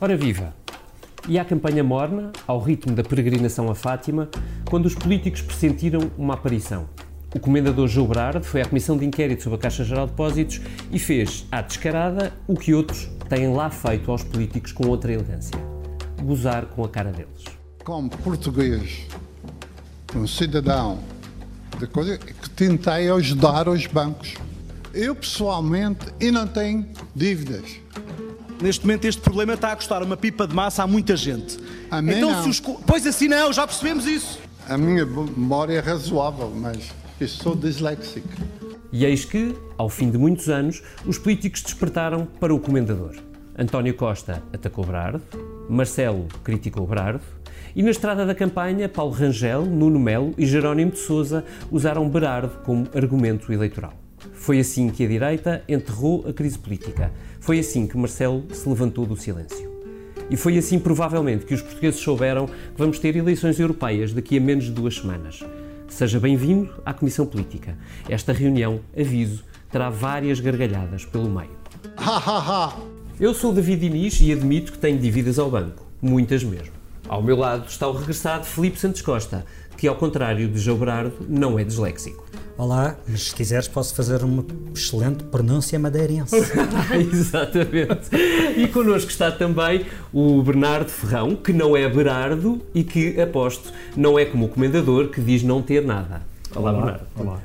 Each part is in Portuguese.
Ora viva! E a campanha morna, ao ritmo da peregrinação a Fátima, quando os políticos pressentiram uma aparição. O comendador João Berardo foi à Comissão de Inquérito sobre a Caixa Geral de Depósitos e fez, à descarada, o que outros têm lá feito aos políticos com outra elegância: gozar com a cara deles. Como português, um cidadão de coisa que tentei ajudar os bancos. Eu pessoalmente e não tenho dívidas. Neste momento este problema está a custar uma pipa de massa a muita gente. A mim então não. se os... Pois assim não, já percebemos isso. A minha memória é razoável, mas eu sou disléxico. E eis que, ao fim de muitos anos, os políticos despertaram para o comendador. António Costa atacou Berardo, Marcelo criticou Berardo, e na estrada da campanha, Paulo Rangel, Nuno Melo e Jerónimo de Sousa usaram Berardo como argumento eleitoral. Foi assim que a direita enterrou a crise política. Foi assim que Marcelo se levantou do silêncio. E foi assim, provavelmente, que os portugueses souberam que vamos ter eleições europeias daqui a menos de duas semanas. Seja bem-vindo à Comissão Política. Esta reunião, aviso, terá várias gargalhadas pelo meio. Eu sou o David Inês e admito que tenho dívidas ao banco. Muitas mesmo. Ao meu lado está o regressado Filipe Santos Costa, que, ao contrário de João Berardo, não é disléxico. Olá, mas se quiseres posso fazer uma excelente pronúncia madeirense. Exatamente. E connosco está também o Bernardo Ferrão, que não é Berardo e que, aposto, não é como o comendador que diz não ter nada. Olá, Bernardo. Olá.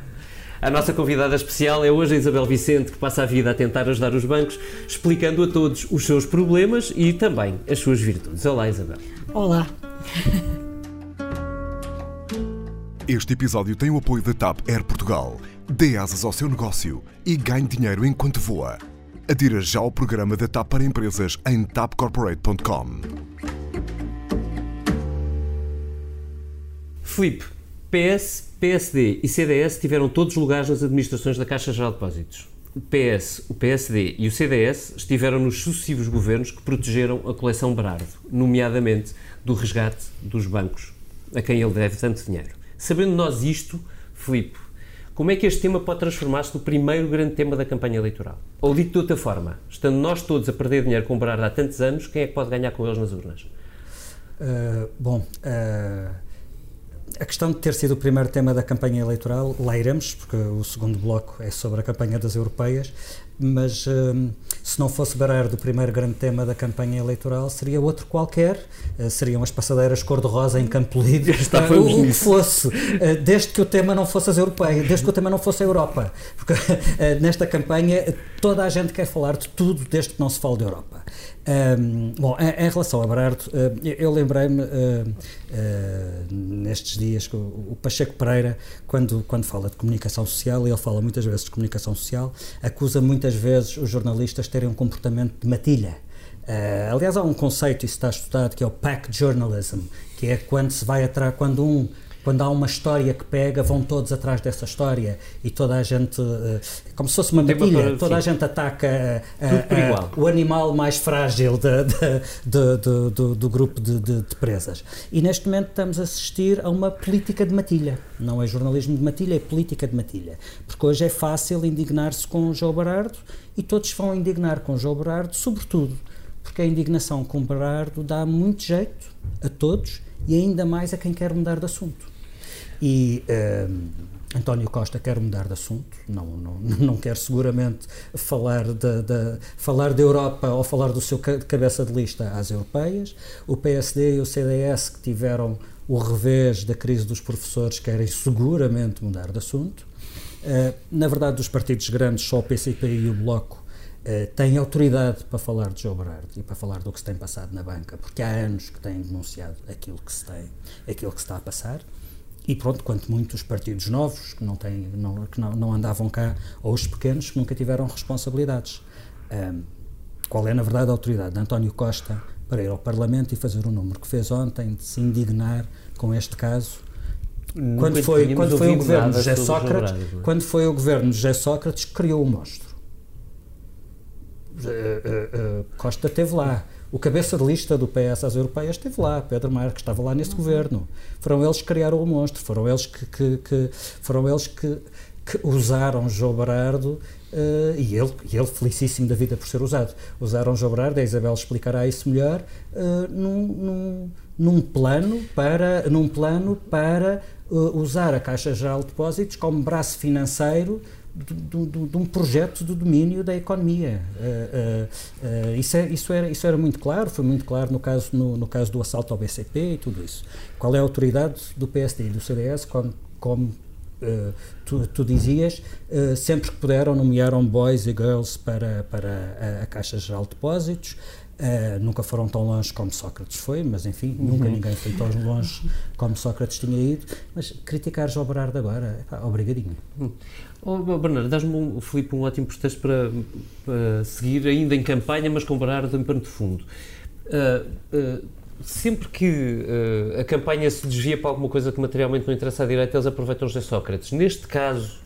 A nossa convidada especial é hoje a Isabel Vicente, que passa a vida a tentar ajudar os bancos, explicando a todos os seus problemas e também as suas virtudes. Olá, Isabel. Olá. Este episódio tem o apoio da TAP Air Portugal. Dê asas ao seu negócio e ganhe dinheiro enquanto voa. Adira já ao programa da TAP para empresas em tapcorporate.com. Filipe, PS, PSD e CDS tiveram todos lugares nas administrações da Caixa Geral de Depósitos. O PS, o PSD e o CDS estiveram nos sucessivos governos que protegeram a coleção Berardo, nomeadamente do resgate dos bancos, a quem ele deve tanto dinheiro. Sabendo nós isto, Filipe, como é que este tema pode transformar-se no primeiro grande tema da campanha eleitoral? Ou dito de outra forma, estando nós todos a perder dinheiro com o Berardo há tantos anos, quem é que pode ganhar com eles nas urnas? Uh, bom, uh, a questão de ter sido o primeiro tema da campanha eleitoral, lá iremos, porque o segundo bloco é sobre a campanha das europeias, mas um, se não fosse Berardo o primeiro grande tema da campanha eleitoral, seria outro qualquer, uh, seriam as passadeiras cor-de-rosa em Campo Lido, Estávamos o que fosse, uh, desde que o tema não fosse as europeias, desde que o tema não fosse a Europa, porque uh, nesta campanha toda a gente quer falar de tudo desde que não se fale de Europa. Um, bom, em, em relação a Berardo, uh, eu, eu lembrei-me uh, uh, nestes dias que o, o Pacheco Pereira, quando, quando fala de comunicação social, e ele fala muitas vezes de comunicação social, acusa muitas vezes os jornalistas terem um comportamento de matilha. Uh, aliás, há um conceito, isso está estudado, que é o pack journalism, que é quando se vai atrás, quando um quando há uma história que pega, vão todos atrás dessa história e toda a gente, uh, como se fosse uma matilha, toda a gente ataca uh, igual. o animal mais frágil de- de- de- do- do, grupo de, presas. E neste momento estamos a assistir a uma política de matilha. Não é jornalismo de matilha, é política de matilha. Porque hoje é fácil indignar-se com o João Berardo e todos vão indignar com o João Berardo, sobretudo porque a indignação com o Berardo dá muito jeito a todos e ainda mais a quem quer mudar de assunto. E ehm, António Costa quer mudar de assunto, não, não, não quer seguramente falar da, falar Europa ou falar do seu ca- cabeça de lista às europeias. O PSD e o CDS, que tiveram o revés da crise dos professores, querem seguramente mudar de assunto. Eh, na verdade, dos partidos grandes, só o PCP e o Bloco eh, têm autoridade para falar de João Berardo e para falar do que se tem passado na banca, porque há anos que têm denunciado aquilo que se tem, aquilo que se está a passar. E pronto, quanto muito os partidos novos, que não, têm, não, que não, não andavam cá, ou os pequenos, que nunca tiveram responsabilidades. Ahm, qual é, na verdade, a autoridade de António Costa para ir ao Parlamento e fazer o número que fez ontem, de se indignar com este caso? Nunca Quando foi, tínhamos quando foi o governo de José Sócrates, é? quando foi o governo de José Sócrates que criou o monstro. Eh, eh, eh, Costa esteve lá. O cabeça de lista do PS às europeias esteve lá, Pedro Marques estava lá nesse governo. Foram eles que criaram o monstro, foram eles que, que- que- foram eles que, que usaram João Berardo Uh, e, ele, e ele felicíssimo da vida por ser usado. Usaram João Berardo, a Isabel explicará isso melhor, uh, num, num, num, plano para, num plano para uh, usar a Caixa Geral de Depósitos como braço financeiro de, um projeto de domínio da economia. Uh, uh, uh, isso, é, isso, era, isso era muito claro, foi muito claro no caso, no, no, caso do assalto ao BCP e tudo isso. Qual é a autoridade do PSD e do CDS como, como tu, tu, dizias, sempre que puderam nomearam boys e girls para, para a, a Caixa Geral de Depósitos, Uh, nunca foram tão longe como Sócrates foi, mas enfim, uhum. nunca ninguém foi tão longe como Sócrates tinha ido. Mas criticar João Berardo agora, epá, obrigadinho. Uhum. Oh, Bernardo, dás-me, um, Filipe, um ótimo pretexto para, para, seguir ainda em campanha, mas com Berardo em pano de fundo. Uh, uh, sempre que a campanha se desvia para alguma coisa que materialmente não interessa à direita, eles aproveitam José Sócrates. Neste caso,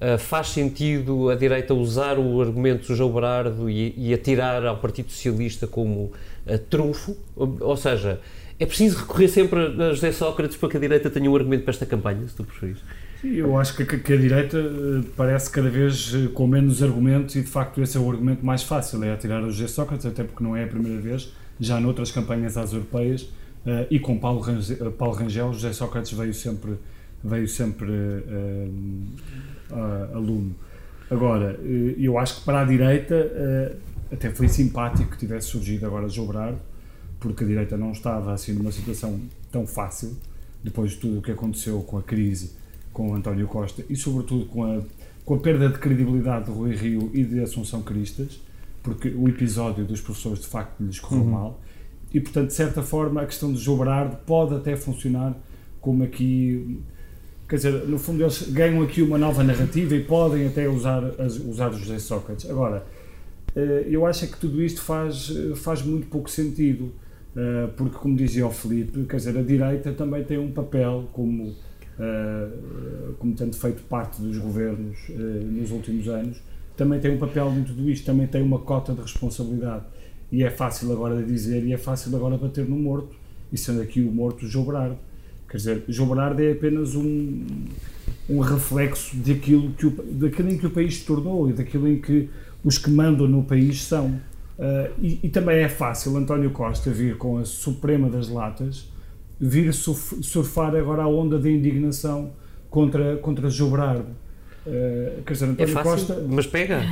Uh, faz sentido a direita usar o argumento do João Berardo e, e atirar ao Partido Socialista como uh, trunfo? Ou, ou, seja, é preciso recorrer sempre a José Sócrates para que a direita tenha um argumento para esta campanha, se tu preferires? Eu acho que, que, a direita uh, parece cada vez com menos argumentos e de facto esse é o argumento mais fácil, é atirar a José Sócrates, até porque não é a primeira vez, já noutras campanhas às europeias e com Paulo Rangel, Paulo Rangel, José Sócrates veio sempre, veio sempre uh, aluno. Agora, eh, eu acho que para a direita eh, até foi simpático que tivesse surgido agora João Berardo, porque a direita não estava assim numa situação tão fácil, depois de tudo o que aconteceu com a crise com António Costa e sobretudo com a, com a perda de credibilidade de Rui Rio e de Assunção Cristas, porque o episódio dos professores de facto lhes correu uhum. mal, e portanto de certa forma a questão de João Berardo pode até funcionar como aqui quer dizer, no fundo eles ganham aqui uma nova narrativa e podem até usar, usar José Sócrates. Agora, eh, eu acho que tudo isto faz, faz muito pouco sentido, eh, porque, como dizia o Felipe, quer dizer, a direita também tem um papel como, como tendo feito parte dos governos nos últimos anos, também tem um papel em tudo isto, também tem uma cota de responsabilidade. E é fácil agora de dizer, e é fácil agora bater no morto, e sendo aqui o morto João Berardo Quer dizer, João Bernardo é apenas um, um reflexo daquilo, que o, daquilo em que o país se tornou e daquilo em que os que mandam no país são. Uh, e, e, também é fácil António Costa vir com a Suprema das Latas, vir surfar agora a onda de indignação contra, contra João Bernardo. Uh, quer dizer, é António é fácil, Costa. Mas pega.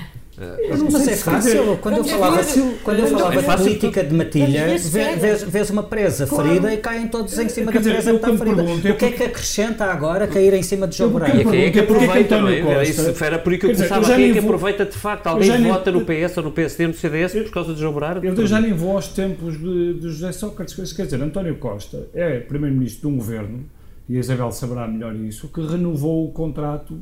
Eu não sei é fácil. Quando eu falava, quando eu falava de política de matilha, vês, vês uma presa ferida e caem todos em cima da presa que está ferida. O que é que acrescenta agora cair em cima de João Moreira? E quem é que aproveita? Isso era por aí que eu começava. Quem é que aproveita de facto? Alguém vota no PS ou no PSD, no CDS por causa de João Moreira? Eu já nem vou aos tempos de José Sócrates. Quer dizer, António Costa é primeiro-ministro de um governo, e a Isabel saberá melhor isso, que renovou o contrato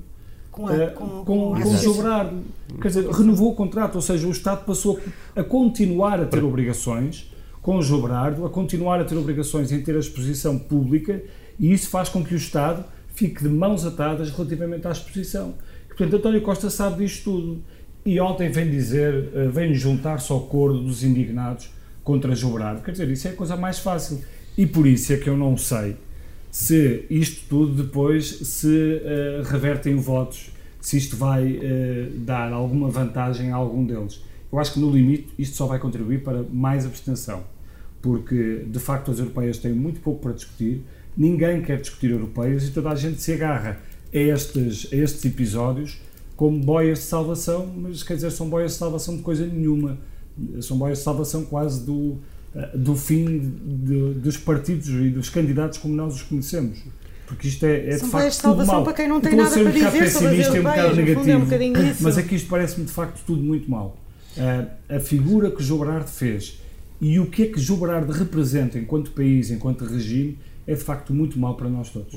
com, a, eh, com, com, com, com o Sobrado. Quer dizer, renovou o contrato, ou seja, o Estado passou a continuar a ter obrigações com o Jobrardo, a continuar a ter obrigações em ter a exposição pública e isso faz com que o Estado fique de mãos atadas relativamente à exposição. Portanto, António Costa sabe disto tudo e ontem vem dizer, eh, vem juntar-se ao coro dos indignados contra Jobrardo. Quer dizer, isso é a coisa mais fácil. E por isso é que eu não sei se isto tudo depois se uh, reverte em votos, se isto vai uh, dar alguma vantagem a algum deles. Eu acho que no limite isto só vai contribuir para mais abstenção, porque de facto as europeias têm muito pouco para discutir, ninguém quer discutir europeias e toda a gente se agarra a estes, a estes episódios como boias de salvação, mas quer dizer, são boias de salvação de coisa nenhuma, são boias de salvação quase do, eh, do fim de, dos partidos e dos candidatos como nós os conhecemos. Porque isto é, é de facto tudo mal. para quem não tem nada para dizer pessimista, é um bocado negativo, é um mas aqui isto parece-me de facto tudo muito mal. Uh, a figura que Berardo fez e o que é que Berardo representa enquanto país, enquanto regime, é de facto muito mal para nós todos.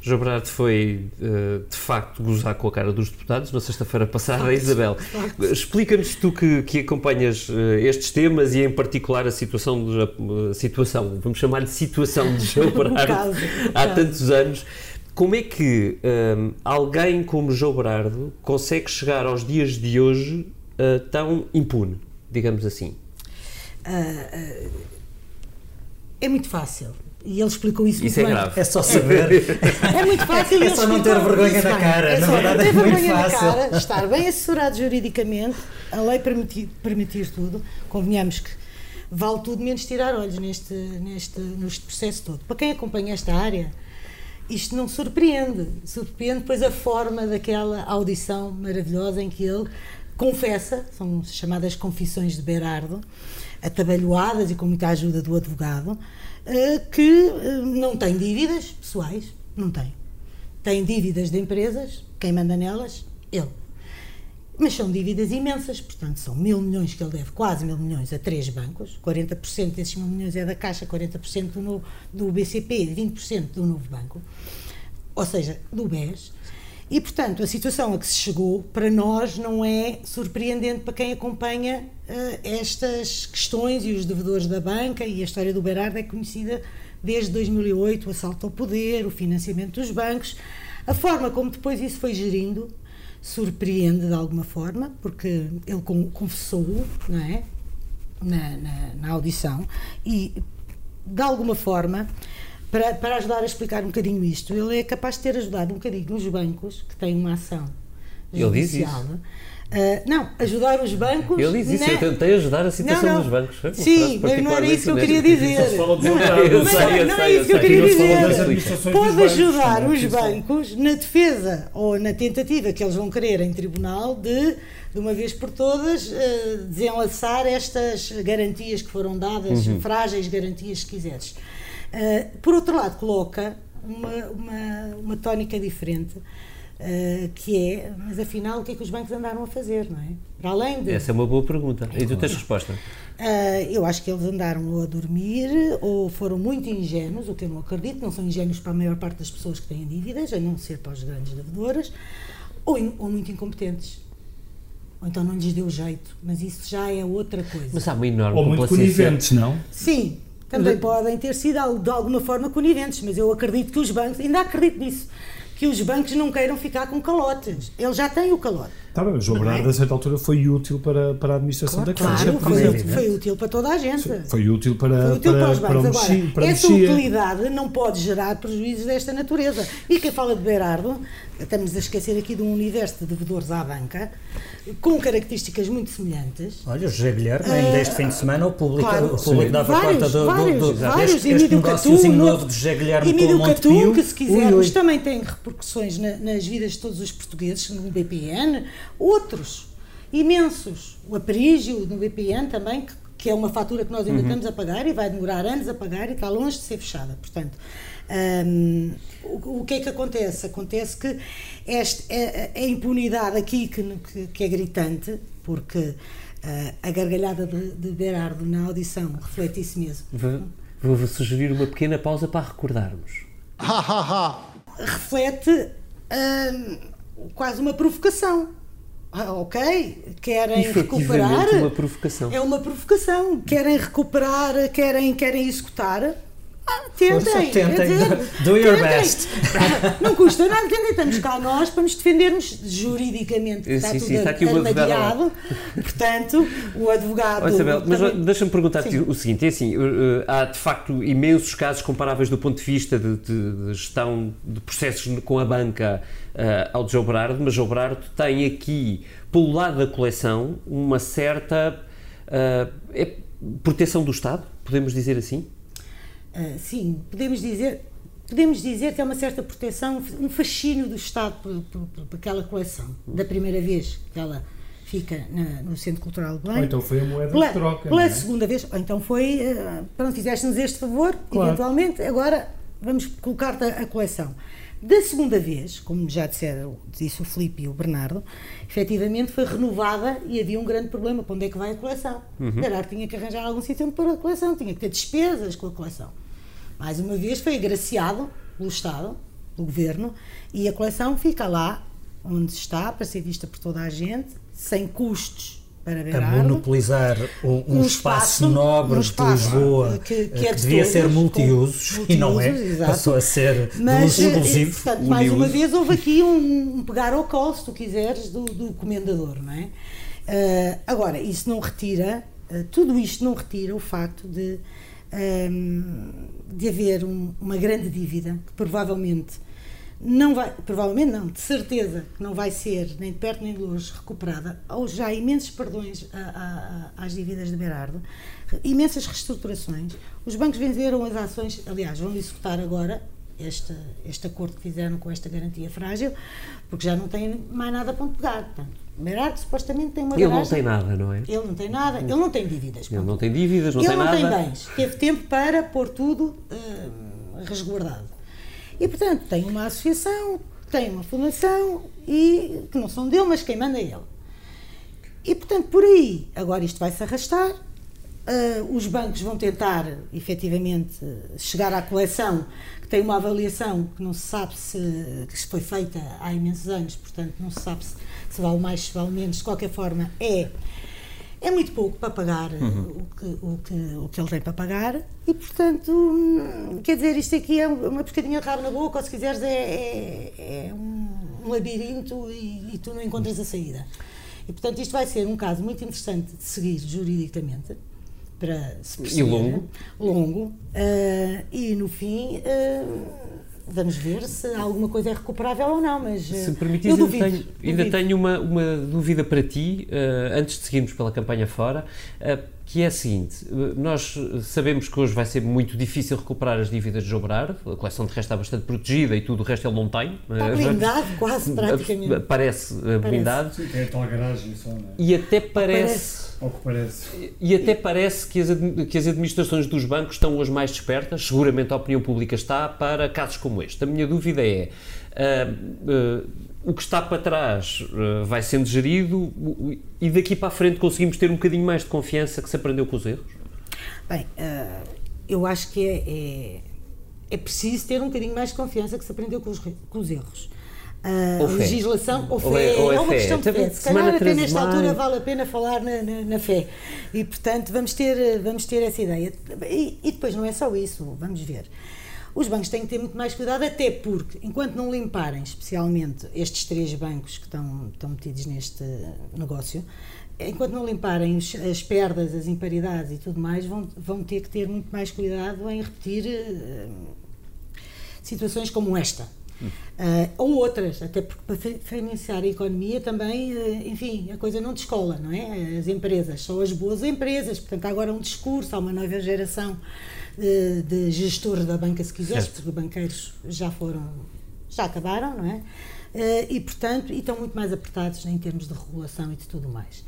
João Bernardo foi, eh, de facto, gozar com a cara dos deputados na sexta-feira passada. Isabel, explica-nos tu que, que acompanhas eh, estes temas e, em particular, a situação, de, a situação vamos chamar-lhe situação de João Bernardo há tantos anos. Como é que um, eh, alguém como João Berardo consegue chegar aos dias de hoje uh, tão impune, digamos assim? Uh, uh, é muito fácil E ele explicou isso, isso muito é bem. grave. É só saber. É muito fácil. É só não ter vergonha na cara, É na só verdade não é ter muito vergonha na fácil. cara, estar bem assessorado juridicamente, a lei permitir, permitir tudo. Convenhamos que vale tudo menos tirar olhos neste, neste, neste processo todo. Para quem acompanha esta área, isto não surpreende. Surpreende depois a forma daquela audição maravilhosa em que ele confessa, são chamadas confissões de Berardo, atabalhoadas e com muita ajuda do advogado, eh, que eh, não tem dívidas pessoais, não tem. Tem dívidas de empresas, quem manda nelas? Ele. Mas são dívidas imensas, portanto, são mil milhões que ele deve, quase mil milhões, a três bancos. 40% desses mil milhões é da Caixa, 40% do, novo, do BCP, 20% do novo banco, ou seja, do BES. E, portanto, a situação a que se chegou, para nós, não é surpreendente para quem acompanha eh, estas questões e os devedores da banca, e a história do Berardo é conhecida desde 2008, o assalto ao poder, o financiamento dos bancos, a forma como depois isso foi gerindo, surpreende de alguma forma, porque ele con- confessou, não é? Na, na, na audição, e de alguma forma, para, para ajudar a explicar um bocadinho isto, ele é capaz de ter ajudado um bocadinho os bancos que têm uma ação Ele diz judicial. Ah, não, ajudar os bancos. Ele diz isso, na- eu tentei ajudar a situação Não, não. dos bancos. É uma Sim, mas não era isso que eu queria dizer. De Não, não sei, é- eu não sei, é isso que eu queria dizer. Pode ajudar é? os bancos na defesa ou na tentativa que eles vão querer em tribunal de, de uma vez por todas, eh, desenlaçar estas garantias que foram dadas, Uhum. frágeis garantias, se quiseres. Eh, por outro lado, coloca uma, uma, uma tónica diferente. eh, que é, mas afinal, o que é que os bancos andaram a fazer, não é? Para além de. Essa é uma boa pergunta. E tu tens resposta? Ah, eu acho que eles andaram ou a dormir ou foram muito ingênuos, o que eu não acredito, não são ingênuos para a maior parte das pessoas que têm dívidas, a não ser para os grandes devedoras, ou, in- ou muito incompetentes. Ou então não lhes deu jeito, mas isso já é outra coisa. Mas há uma enorme Ou muito coniventes, não? Sim, também podem ter sido de alguma forma coniventes, mas eu acredito que os bancos, ainda acredito nisso, que os bancos não queiram ficar com calotes. Eles já têm o calote. Tá bem, o João Não é? Bernardo, a certa altura, foi útil para, para a administração da Caixa. Claro, foi, útil- foi útil para toda a gente. Foi útil para, Foi útil para, para, os para, o bancos. Mexia. Agora, Para essa Mexia. utilidade não pode gerar prejuízos desta natureza. E quem fala de Berardo, estamos a esquecer aqui de um universo de devedores à banca, com características muito semelhantes. Olha, o José Guilherme, ainda este fim de semana, o público, Claro, o público dava Vários, conta do, vários, do, do, vários, deste, e este negóciozinho Catu, novo de José Guilherme E com o Montepio. Que se quisermos, Ui, ui. também tem repercussões na- nas vidas de todos os portugueses, no BPN, outros, imensos. O Aprígio, no BPN também, que, que é uma fatura que nós ainda estamos a pagar e vai demorar anos a pagar e está longe de ser fechada. Portanto, hum, o, o que é que acontece? Acontece que este, a, a impunidade aqui que, que, que é gritante, porque ah, a gargalhada de, de Berardo na audição reflete isso mesmo. Vou, vou sugerir uma pequena pausa para recordarmos. Reflete hum, quase uma provocação. Ah, ok, querem Efetivamente recuperar. uma provocação. É uma provocação. Querem recuperar, querem, querem executar. Ah, tentem, Força, tentem, dizer, do- do your tentem. best. Não custa nada, tentem, estamos cá nós para nos defendermos juridicamente. Eh, Está sim, tudo sim, está aqui o advogado. Portanto, o advogado. Olha, Isabel, mas também- deixa-me perguntar-te Sim. o seguinte: é assim, eh, há de facto imensos casos comparáveis do ponto de vista de, de- de gestão de processos com a banca eh, ao de João Berardo, mas João Berardo tem aqui, pelo lado da coleção, uma certa eh, é proteção do Estado, podemos dizer assim? Ah, sim, podemos dizer, podemos dizer que é uma certa proteção, um fascínio do Estado por, por- por- por aquela coleção, da primeira vez que ela fica na- no Centro Cultural de Belém. Ou então foi a moeda pela, de troca. Pela é? segunda vez, ou então foi, ah, pronto, fizeste-nos este favor, Claro. eventualmente, agora vamos colocar-te a, a coleção. Da segunda vez, como já disseram, disse o Filipe e o Bernardo, efetivamente foi renovada e havia um grande problema. Para onde é que vai a coleção? Uhum. Gerardo tinha que arranjar algum sítio pôr a coleção, tinha que ter despesas com a coleção. Mais uma vez foi agraciado pelo Estado, pelo Governo, e a coleção fica lá onde está, para ser vista por toda a gente, sem custos para a monopolizar um, um espaço, nobre um de espaço Lisboa que, que é de devia todos, ser multiusos e não é, exato. passou a ser de Mas, uso eh, exclusivo. portanto, mais uma vez houve aqui um, um pegar ao colo, se tu quiseres, do, do comendador, não é? Eh, agora, isso não retira, eh, tudo isto não retira o facto de um, de haver um, uma grande dívida que provavelmente não vai, provavelmente não, de certeza que não vai ser nem de perto nem de longe recuperada, ou já imensos perdões a, a, às dívidas de Berardo, imensas reestruturações. Os bancos venderam as ações, aliás, vão executar agora este, este acordo que fizeram com esta garantia frágil, porque já não tem mais nada para onde pegar. Portanto, Berardo supostamente tem uma Ele garagem, não tem nada, não é? Ele não tem nada, ele não tem dívidas. Ele não tem dívidas, não ele tem não nada. tem bens. Teve tempo para pôr tudo eh, resguardado. E, portanto, tem uma associação, tem uma fundação, e que não são dele, mas quem manda é ele. E, portanto, por aí, agora isto vai-se arrastar, eh, os bancos vão tentar, efetivamente, chegar à coleção, que tem uma avaliação que não se sabe se, que foi feita há imensos anos, portanto, não se sabe se, se vale mais, se vale menos, de qualquer forma, é é muito pouco para pagar uh, o, que, o, que, o que ele tem para pagar e, portanto, hum, quer dizer, isto aqui é uma pescadinha de rabo na boca, ou se quiseres, é, é, é um, labirinto e, e tu não encontras a saída. E, portanto, isto vai ser um caso muito interessante de seguir juridicamente para se perceber. longo. Longo. uh, e, no fim, uh, vamos ver se alguma coisa é recuperável ou não, mas uh, Se me permitires, eu ainda duvido, tenho, ainda duvido. tenho uma, uma dúvida para ti, eh, antes de seguirmos pela campanha fora, eh, que é a seguinte: eh, nós sabemos que hoje vai ser muito difícil recuperar as dívidas de João Berardo, a coleção de resto está bastante protegida e tudo o resto ele não tem. Está Eh, blindado, quase, praticamente. Parece eh, blindado. Sim, tem a tal garagem só, não é? E até parece. Ao que parece. E até parece que as, que as administrações dos bancos estão hoje mais despertas, seguramente a opinião pública está, para casos como este. A minha dúvida é, ah, o que está para trás ah, vai sendo gerido e daqui para a frente conseguimos ter um bocadinho mais de confiança que se aprendeu com os erros? Bem, eu acho que é, é, é preciso ter um bocadinho mais de confiança que se aprendeu com os, com os erros. Ou a legislação, ou Ou fé, é- ou é uma fé. questão de Também fé. Se calhar até 13 de nesta altura vale a pena falar na, na, na fé. E, portanto, vamos ter, vamos ter essa ideia. E, e depois não é só isso, vamos ver. Os bancos têm que ter muito mais cuidado, até porque, enquanto não limparem, especialmente estes três bancos que estão, estão metidos neste negócio, enquanto não limparem os- as perdas, as imparidades e tudo mais, vão, vão ter que ter muito mais cuidado em repetir eh, situações como esta. Ah, ou outras, até porque para fi- financiar a economia também, eh, enfim, a coisa não descola, não é? As empresas são as boas empresas, portanto há agora um discurso, há uma nova geração de, de gestores da banca, se quiseres, Certo. porque banqueiros já foram, já acabaram, não é? Eh, E portanto, e estão muito mais apertados em termos de regulação e de tudo mais.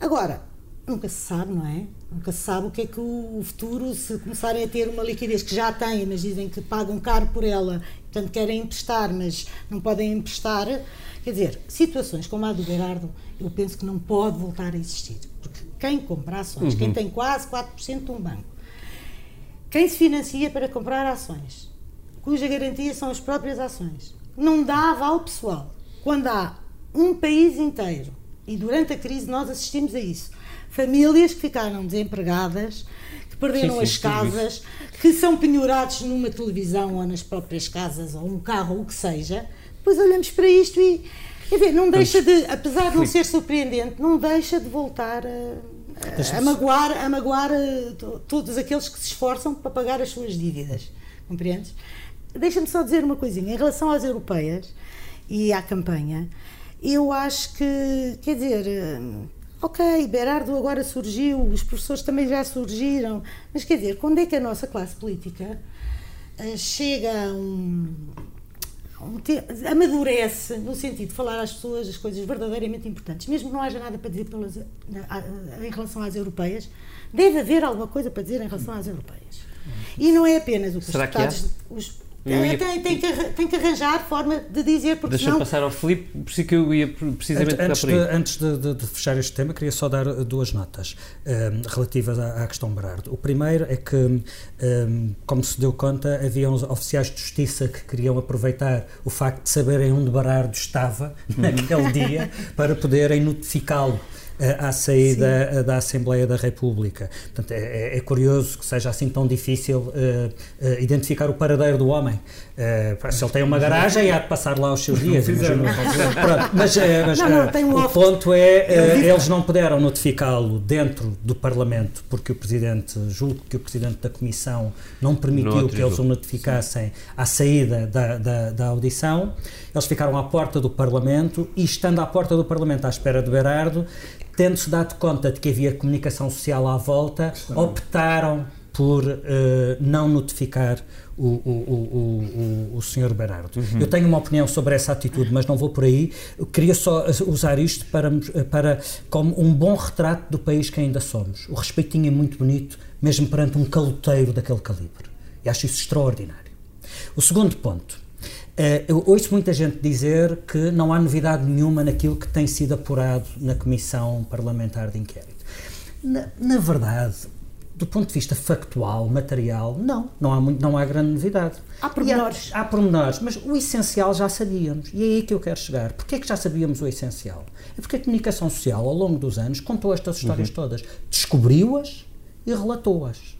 Agora, nunca se sabe, não é? Nunca se sabe o que é que o futuro, se começarem a ter uma liquidez que já têm, mas dizem que pagam caro por ela, portanto querem emprestar, mas não podem emprestar. Quer dizer, situações como a do Berardo, eu penso que não pode voltar a existir. Porque quem compra ações, quem tem quase 4% de um banco, quem se financia para comprar ações, cuja garantia são as próprias ações, não dá aval pessoal. Quando há um país inteiro, e durante a crise nós assistimos a isso, famílias que ficaram desempregadas, que perderam Sim, sim, as casas, que são penhorados numa televisão ou nas próprias casas, ou um carro, ou o que seja, depois olhamos para isto e, quer dizer, não deixa de, apesar de não ser surpreendente, não deixa de voltar a, a, magoar, a magoar eh, to- todos aqueles que se esforçam para pagar as suas dívidas. Compreendes? Deixa-me só dizer uma coisinha. Em relação às europeias e à campanha, eu acho que, quer dizer, eh, ok, Berardo agora surgiu, os professores também já surgiram, mas quer dizer, quando é que a nossa classe política eh, chega a um, amadurece no sentido de falar às pessoas as coisas verdadeiramente importantes, mesmo que não haja nada para dizer pelas, em relação às europeias, deve haver alguma coisa para dizer em relação às europeias. E não é apenas o que Será os que deputados. os- ia- tem, tem que, tem que arranjar forma de dizer, porque Deixa-me senão. passar ao Filipe, por isso que eu ia precisamente Antes, de, por aí. antes de, de- de fechar este tema, queria só dar uh, duas notas um, relativas à, à questão Berardo. O primeiro é que, um, como se deu conta, havia uns oficiais de justiça que queriam aproveitar o facto de saberem onde Berardo estava naquele dia para poderem notificá-lo à saída Sim. da Assembleia da República. Portanto, é, é, curioso que seja assim tão difícil uh, uh, identificar o paradeiro do homem. Uh, se ele tem uma garagem, há de passar lá os seus dias. Pronto, mas, mas não, não, o ponto é, eles não puderam notificá-lo dentro do Parlamento, porque o Presidente, julgo que o Presidente da Comissão não permitiu não que eles o notificassem à saída da, da, da audição. Eles ficaram à porta do Parlamento e, estando à porta do Parlamento à espera de Berardo, tendo-se dado conta de que havia comunicação social à volta, Está optaram por uh, não notificar o, o, o, o, o Sr. Berardo. Uhum. Eu tenho uma opinião sobre essa atitude, mas não vou por aí. Eu queria só usar isto para, para como um bom retrato do país que ainda somos. O respeitinho é muito bonito, mesmo perante um caloteiro daquele calibre. E acho isso extraordinário. O segundo ponto. Uh, eu ouço muita gente dizer que não há novidade nenhuma naquilo que tem sido apurado na Comissão Parlamentar de Inquérito. Na, na verdade, do ponto de vista factual, material, não, não há, muito, não há grande novidade. Há pormenores. Há, há pormenores, mas o essencial já sabíamos. E é aí que eu quero chegar. Porquê é que já sabíamos o essencial? É porque a comunicação social, ao longo dos anos, contou estas histórias uhum. todas. Descobriu-as e relatou-as.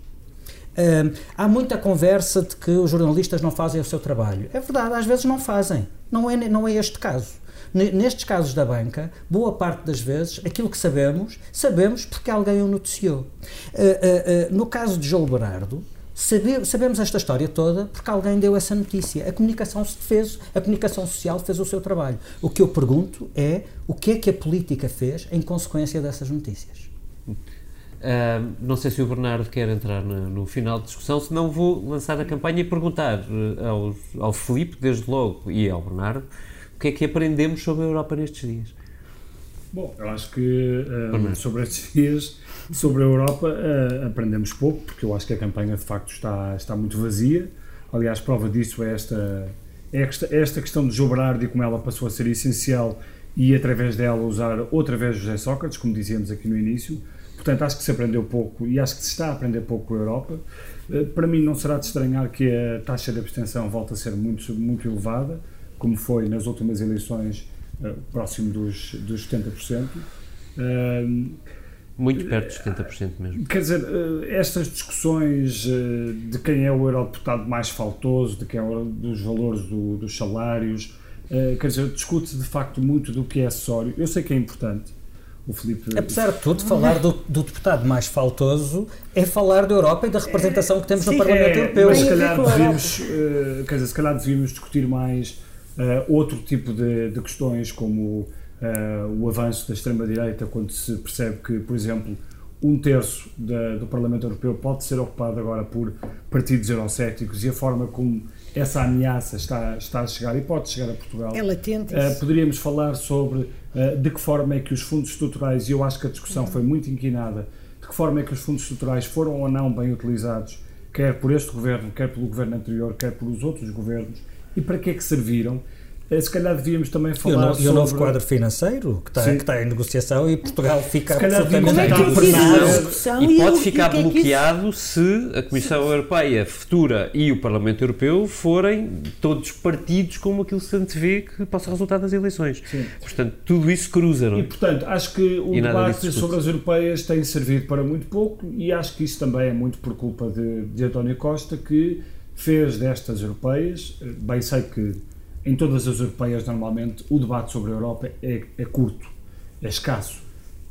Há muita conversa de que os jornalistas não fazem o seu trabalho. É verdade, às vezes não fazem. Não é, não é este caso. Nestes casos da banca, boa parte das vezes, aquilo que sabemos, sabemos porque alguém o noticiou. Uh, uh, uh, no caso de João Berardo, Saber, sabemos esta história toda porque alguém deu essa notícia. A comunicação fez, a comunicação social fez o seu trabalho. O que eu pergunto é o que é que a política fez em consequência dessas notícias. Uh, não sei se o Bernardo quer entrar no, no, final da discussão, senão vou lançar a campanha e perguntar aos, ao Filipe, desde logo, e ao Bernardo, o que é que aprendemos sobre a Europa nestes dias? Bom, eu acho que uh, sobre estes dias, sobre a Europa, uh, aprendemos pouco, porque eu acho que a campanha de facto está, está muito vazia. Aliás, prova disso é esta, é esta, é esta questão de João Berardo e como ela passou a ser essencial e através dela usar outra vez José Sócrates, como dizíamos aqui no início. Portanto, acho que se aprendeu pouco e acho que se está a aprender pouco com a Europa. Uh, para mim, não será de estranhar que a taxa de abstenção volte a ser muito, muito elevada como foi nas últimas eleições, uh, próximo dos, dos 70%. Uh, muito perto dos 70% mesmo. Quer dizer, estas discussões de quem é o eurodeputado mais faltoso, de quem é o, dos valores do, dos salários, quer dizer, discute-se de facto muito do que é acessório. Eu sei que é importante, o Filipe... Apesar de tudo, falar do, do, deputado mais faltoso é falar da Europa e da representação que temos Sim, no Parlamento é, Europeu. Mas se calhar devíamos, uh, quer dizer, se calhar devíamos discutir mais Uh, outro tipo de, de questões, como uh, o avanço da extrema-direita, quando se percebe que, por exemplo, um terço da, do Parlamento Europeu pode ser ocupado agora por partidos eurocéticos e a forma como essa ameaça está, está a chegar e pode chegar a Portugal. É latente. Uh, poderíamos falar sobre de que forma é que os fundos estruturais, e eu acho que a discussão foi muito inquinada, de que forma é que os fundos estruturais foram ou não bem utilizados, quer por este governo, quer pelo governo anterior, quer pelos outros governos, e para que é que serviram. Eh, se calhar devíamos também falar e o, no, sobre... E o novo quadro financeiro, que está, que está em negociação e Portugal fica absolutamente é em E pode ficar é bloqueado se a Comissão Europeia futura e o Parlamento Europeu forem todos partidos como aquilo que se antevê que possa resultar das eleições. Sim. Portanto, tudo isso cruza, não é? E, portanto, acho que o e debate sobre as europeias tem servido para muito pouco e acho que isso também é muito por culpa de, de António Costa, que fez destas europeias, bem sei que em todas as europeias normalmente o debate sobre a Europa é, é curto, é escasso,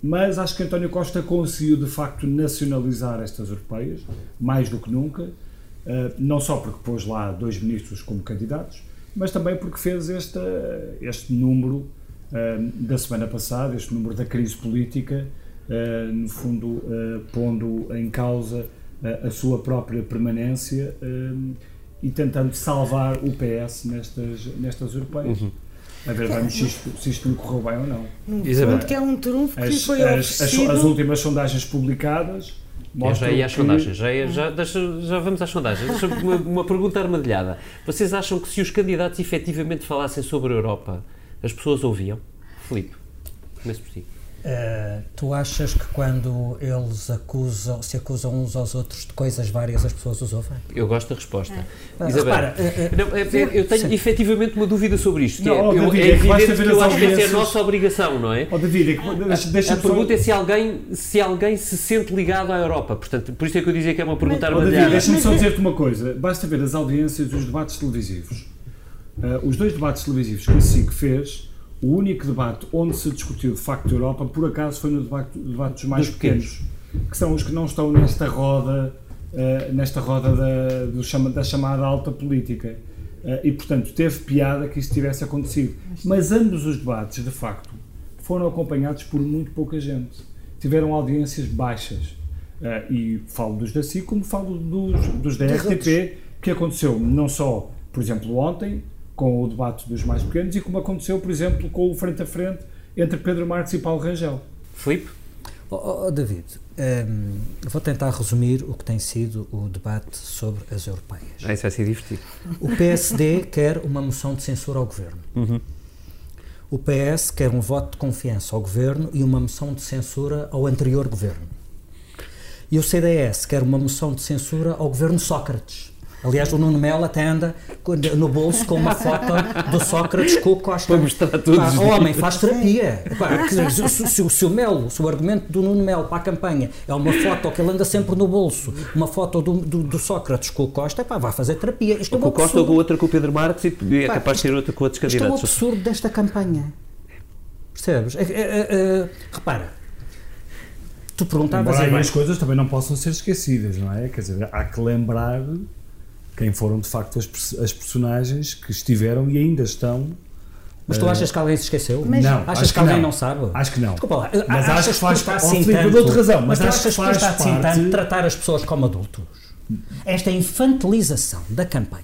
mas acho que António Costa conseguiu de facto nacionalizar estas europeias, mais do que nunca, eh, não só porque pôs lá dois ministros como candidatos, mas também porque fez este, número eh, da semana passada, este número da crise política, eh, no fundo pondo em causa a, sua própria permanência e tentando salvar o PS nestas, nestas europeias. Uhum. A ver, vamos se isto, se isto lhe correu bem ou não. Isabel. que é um trunfo que as, foi as, as, as, últimas sondagens publicadas mostram já ia às que... sondagens, já, ia, já, deixa, já vamos às sondagens. Deixa uma, uma pergunta armadilhada. Vocês acham que se os candidatos efetivamente falassem sobre a Europa, as pessoas ouviam? Filipe, começo por ti. Uh, tu achas que quando eles acusam, se acusam uns aos outros de coisas várias, as pessoas os ouvem? Eu gosto da resposta. É. Isabel, Repara, uh, não, é, é, eu tenho sim. efetivamente uma dúvida sobre isto. Não, é, eu, David, é evidente que eu acho que essa é a nossa obrigação, não é? Oh, David, deixa, deixa a, a pergunta é se alguém, se alguém se sente ligado à Europa. Portanto, por isso é que eu dizia que é uma pergunta armadilhada. Oh, deixa-me só dizer-te uma coisa. Basta ver as audiências dos debates televisivos. Uh, os dois debates televisivos que a SIC fez o único debate onde se discutiu de facto a Europa, por acaso, foi no debate, debate dos mais dos pequenos, pequenos, que são os que não estão nesta roda, uh, nesta roda da, do chama, da chamada alta política. Uh, e, portanto, teve piada que isso tivesse acontecido. Mas ambos os debates, de facto, foram acompanhados por muito pouca gente. Tiveram audiências baixas. Uh, e falo dos da SIC, como falo dos, dos da RTP, que aconteceu não só, por exemplo, ontem, com o debate dos mais pequenos e como aconteceu, por exemplo, com o frente a frente entre Pedro Marques e Paulo Rangel. Filipe? Oh, oh, David, um, vou tentar resumir o que tem sido o debate sobre as europeias. Ah, isso vai ser divertido. O PSD quer uma moção de censura ao governo. Uhum. O PS quer um voto de confiança ao governo e uma moção de censura ao anterior governo. E o CDS quer uma moção de censura ao governo Sócrates. Aliás, o Nuno Melo até anda no bolso com uma foto do Sócrates com o Costa. Para mostrar todos. o homem faz terapia. Pá, se, se, se, o Melo, se o argumento do Nuno Melo para a campanha é uma foto que ele anda sempre no bolso, uma foto do, do, do Sócrates com o Costa, pá, vai fazer terapia. Isto ou é um com o Costa ou com outra com o Pedro Marques e é pá, capaz de ter outra com outros candidatos. Isto é um absurdo desta campanha. Percebes? É, é, é, é repara. Tu perguntavas. Embora as coisas também não possam ser esquecidas, não é? Quer dizer, há que lembrar quem foram de facto as, as personagens que estiveram e ainda estão mas tu achas que alguém se esqueceu? Mas não. Achas que, que alguém não. não. sabe? Acho que não. Desculpa lá. Mas acho que faz parte. Assim tanto, razão. Mas, mas acho que faz parte. Assim tanto tratar as pessoas como adultos. Esta infantilização da campanha,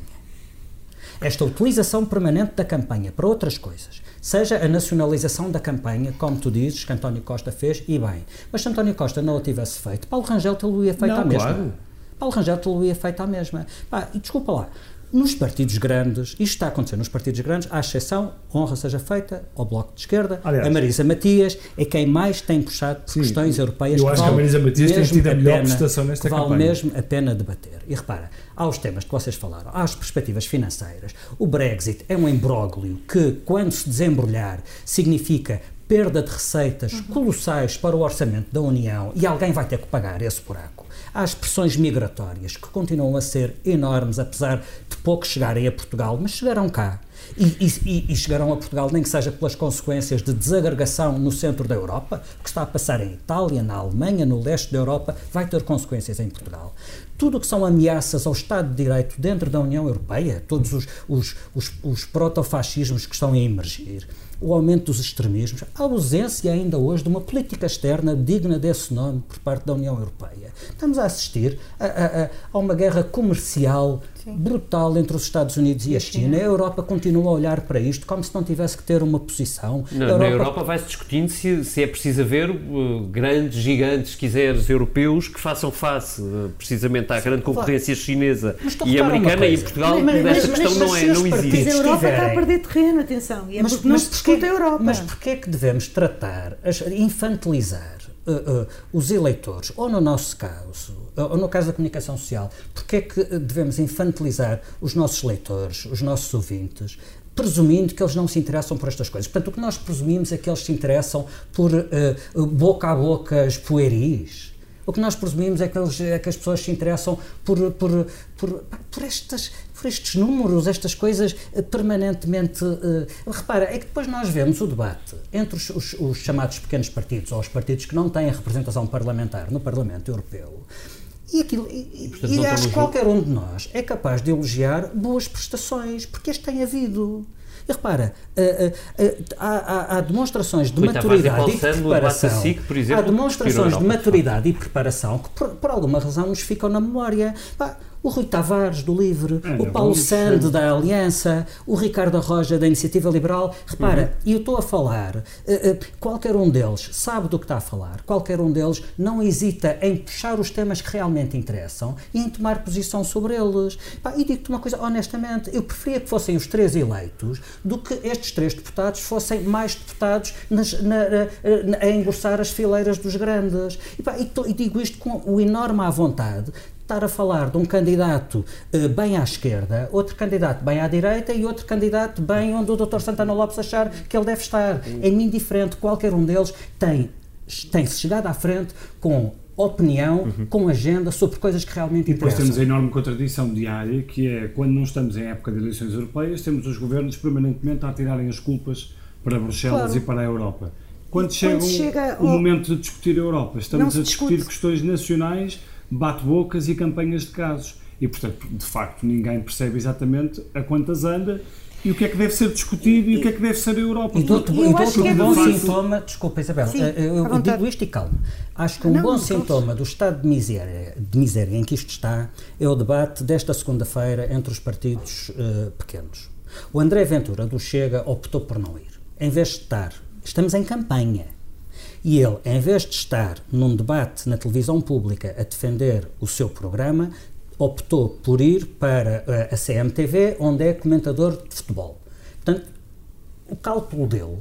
esta utilização permanente da campanha para outras coisas, seja a nacionalização da campanha, como tu dizes, que António Costa fez, e bem. Mas se António Costa não o tivesse feito, Paulo Rangel te-lo ia feito não, à mesma. Claro. Paulo Rangel te-lo ia feito à mesma. Pá, e desculpa lá, nos partidos grandes, isto está a acontecer nos partidos grandes, à exceção, honra seja feita ao Bloco de Esquerda, Aliás, a Marisa Matias é quem mais tem puxado por sim, questões europeias. Eu acho que a Marisa Matias tem tido a melhor pena, prestação nesta vale campanha. mesmo a pena debater. E repara, há os temas que vocês falaram, há as perspectivas financeiras. O Brexit é um imbróglio que, quando se desembrulhar, significa perda de receitas uhum. colossais para o orçamento da União e alguém vai ter que pagar esse buraco. As pressões migratórias que continuam a ser enormes, apesar de pouco chegarem a Portugal, mas chegarão cá. E, e, e, chegarão a Portugal, nem que seja pelas consequências de desagregação no centro da Europa, o que está a passar em Itália, na Alemanha, no leste da Europa, vai ter consequências em Portugal. Tudo o que são ameaças ao Estado de Direito dentro da União Europeia, todos os, os, os, os protofascismos que estão a emergir, o aumento dos extremismos, a ausência ainda hoje de uma política externa digna desse nome por parte da União Europeia. Estamos a assistir a, a, a uma guerra comercial Sim. brutal entre os Estados Unidos e a China. A Europa continua a olhar para isto como se não tivesse que ter uma posição. Na Europa, na Europa vai-se discutindo se, se, é preciso haver uh, grandes gigantes, se quiseres, europeus que façam face uh, precisamente à grande concorrência claro. chinesa e americana e em Portugal mas, mas, questão não, é, não existe. Mas a Europa está a perder terreno, atenção, e é mas, porque não se discute a Europa. Mas porquê é que devemos tratar, infantilizar uh, os eleitores, ou no nosso caso, ou no caso da comunicação social, porque é que devemos infantilizar os nossos leitores, os nossos ouvintes, presumindo que eles não se interessam por estas coisas. Portanto, o que nós presumimos é que eles se interessam por uh, boca a bocas pueris. O que nós presumimos é que, eles, é que as pessoas se interessam por, por, por, por, estas, por estes números, estas coisas eh, permanentemente. Uh, repara, é que depois nós vemos o debate entre os, os, os chamados pequenos partidos, ou os partidos que não têm representação parlamentar no Parlamento Europeu. E, aquilo, e, e, portanto, e acho que qualquer um de nós é capaz de elogiar boas prestações, porque este tem havido. E repara, uh, uh, há, há, demonstrações de maturidade e preparação. SIC, exemplo, há demonstrações de maturidade e preparação que, por, por, alguma razão, nos ficam na memória. Pá, o Rui Tavares, do Livre, é, o Paulo Sande, da Aliança, o Ricardo Roja, da Iniciativa Liberal. Repara, e uhum. eu estou a falar, uh, uh, qualquer um deles sabe do que está a falar, qualquer um deles não hesita em puxar os temas que realmente interessam e em tomar posição sobre eles. Pá, e digo-te uma coisa, honestamente, eu preferia que fossem os três eleitos do que estes três deputados fossem mais deputados nas, na, na, a engrossar as fileiras dos grandes. E, pá, e, e digo isto com o enorme à vontade estar a falar de um candidato uh, bem à esquerda, outro candidato bem à direita e outro candidato bem onde o Dr. Santana Lopes achar que ele deve estar. É-me indiferente, qualquer um deles tem tem-se chegado à frente com opinião, uhum. com agenda sobre coisas que realmente interessam. E depois temos a enorme contradição diária, que é quando não estamos em época de eleições europeias, temos os governos permanentemente a tirarem as culpas para Bruxelas claro. e para a Europa. Quando, chega, chega o, o momento de discutir a Europa, estamos a discutir discute. questões nacionais bate-bocas e campanhas de casos. E, portanto, de facto, ninguém percebe exatamente a quantas anda e o que é que deve ser discutido e, e o que é que deve ser a Europa. E dou-te um é bom sintoma, desculpa Isabel, Sim, eh, eu, eu digo isto e calma. Acho que um não, bom não sintoma do estado de miséria, de miséria em que isto está é o debate desta segunda-feira entre os partidos uh, pequenos. O André Ventura do Chega optou por não ir. Em vez de estar, estamos em campanha e ele, em vez de estar num debate na televisão pública a defender o seu programa, optou por ir para a CMTV, onde é comentador de futebol. Portanto, o cálculo dele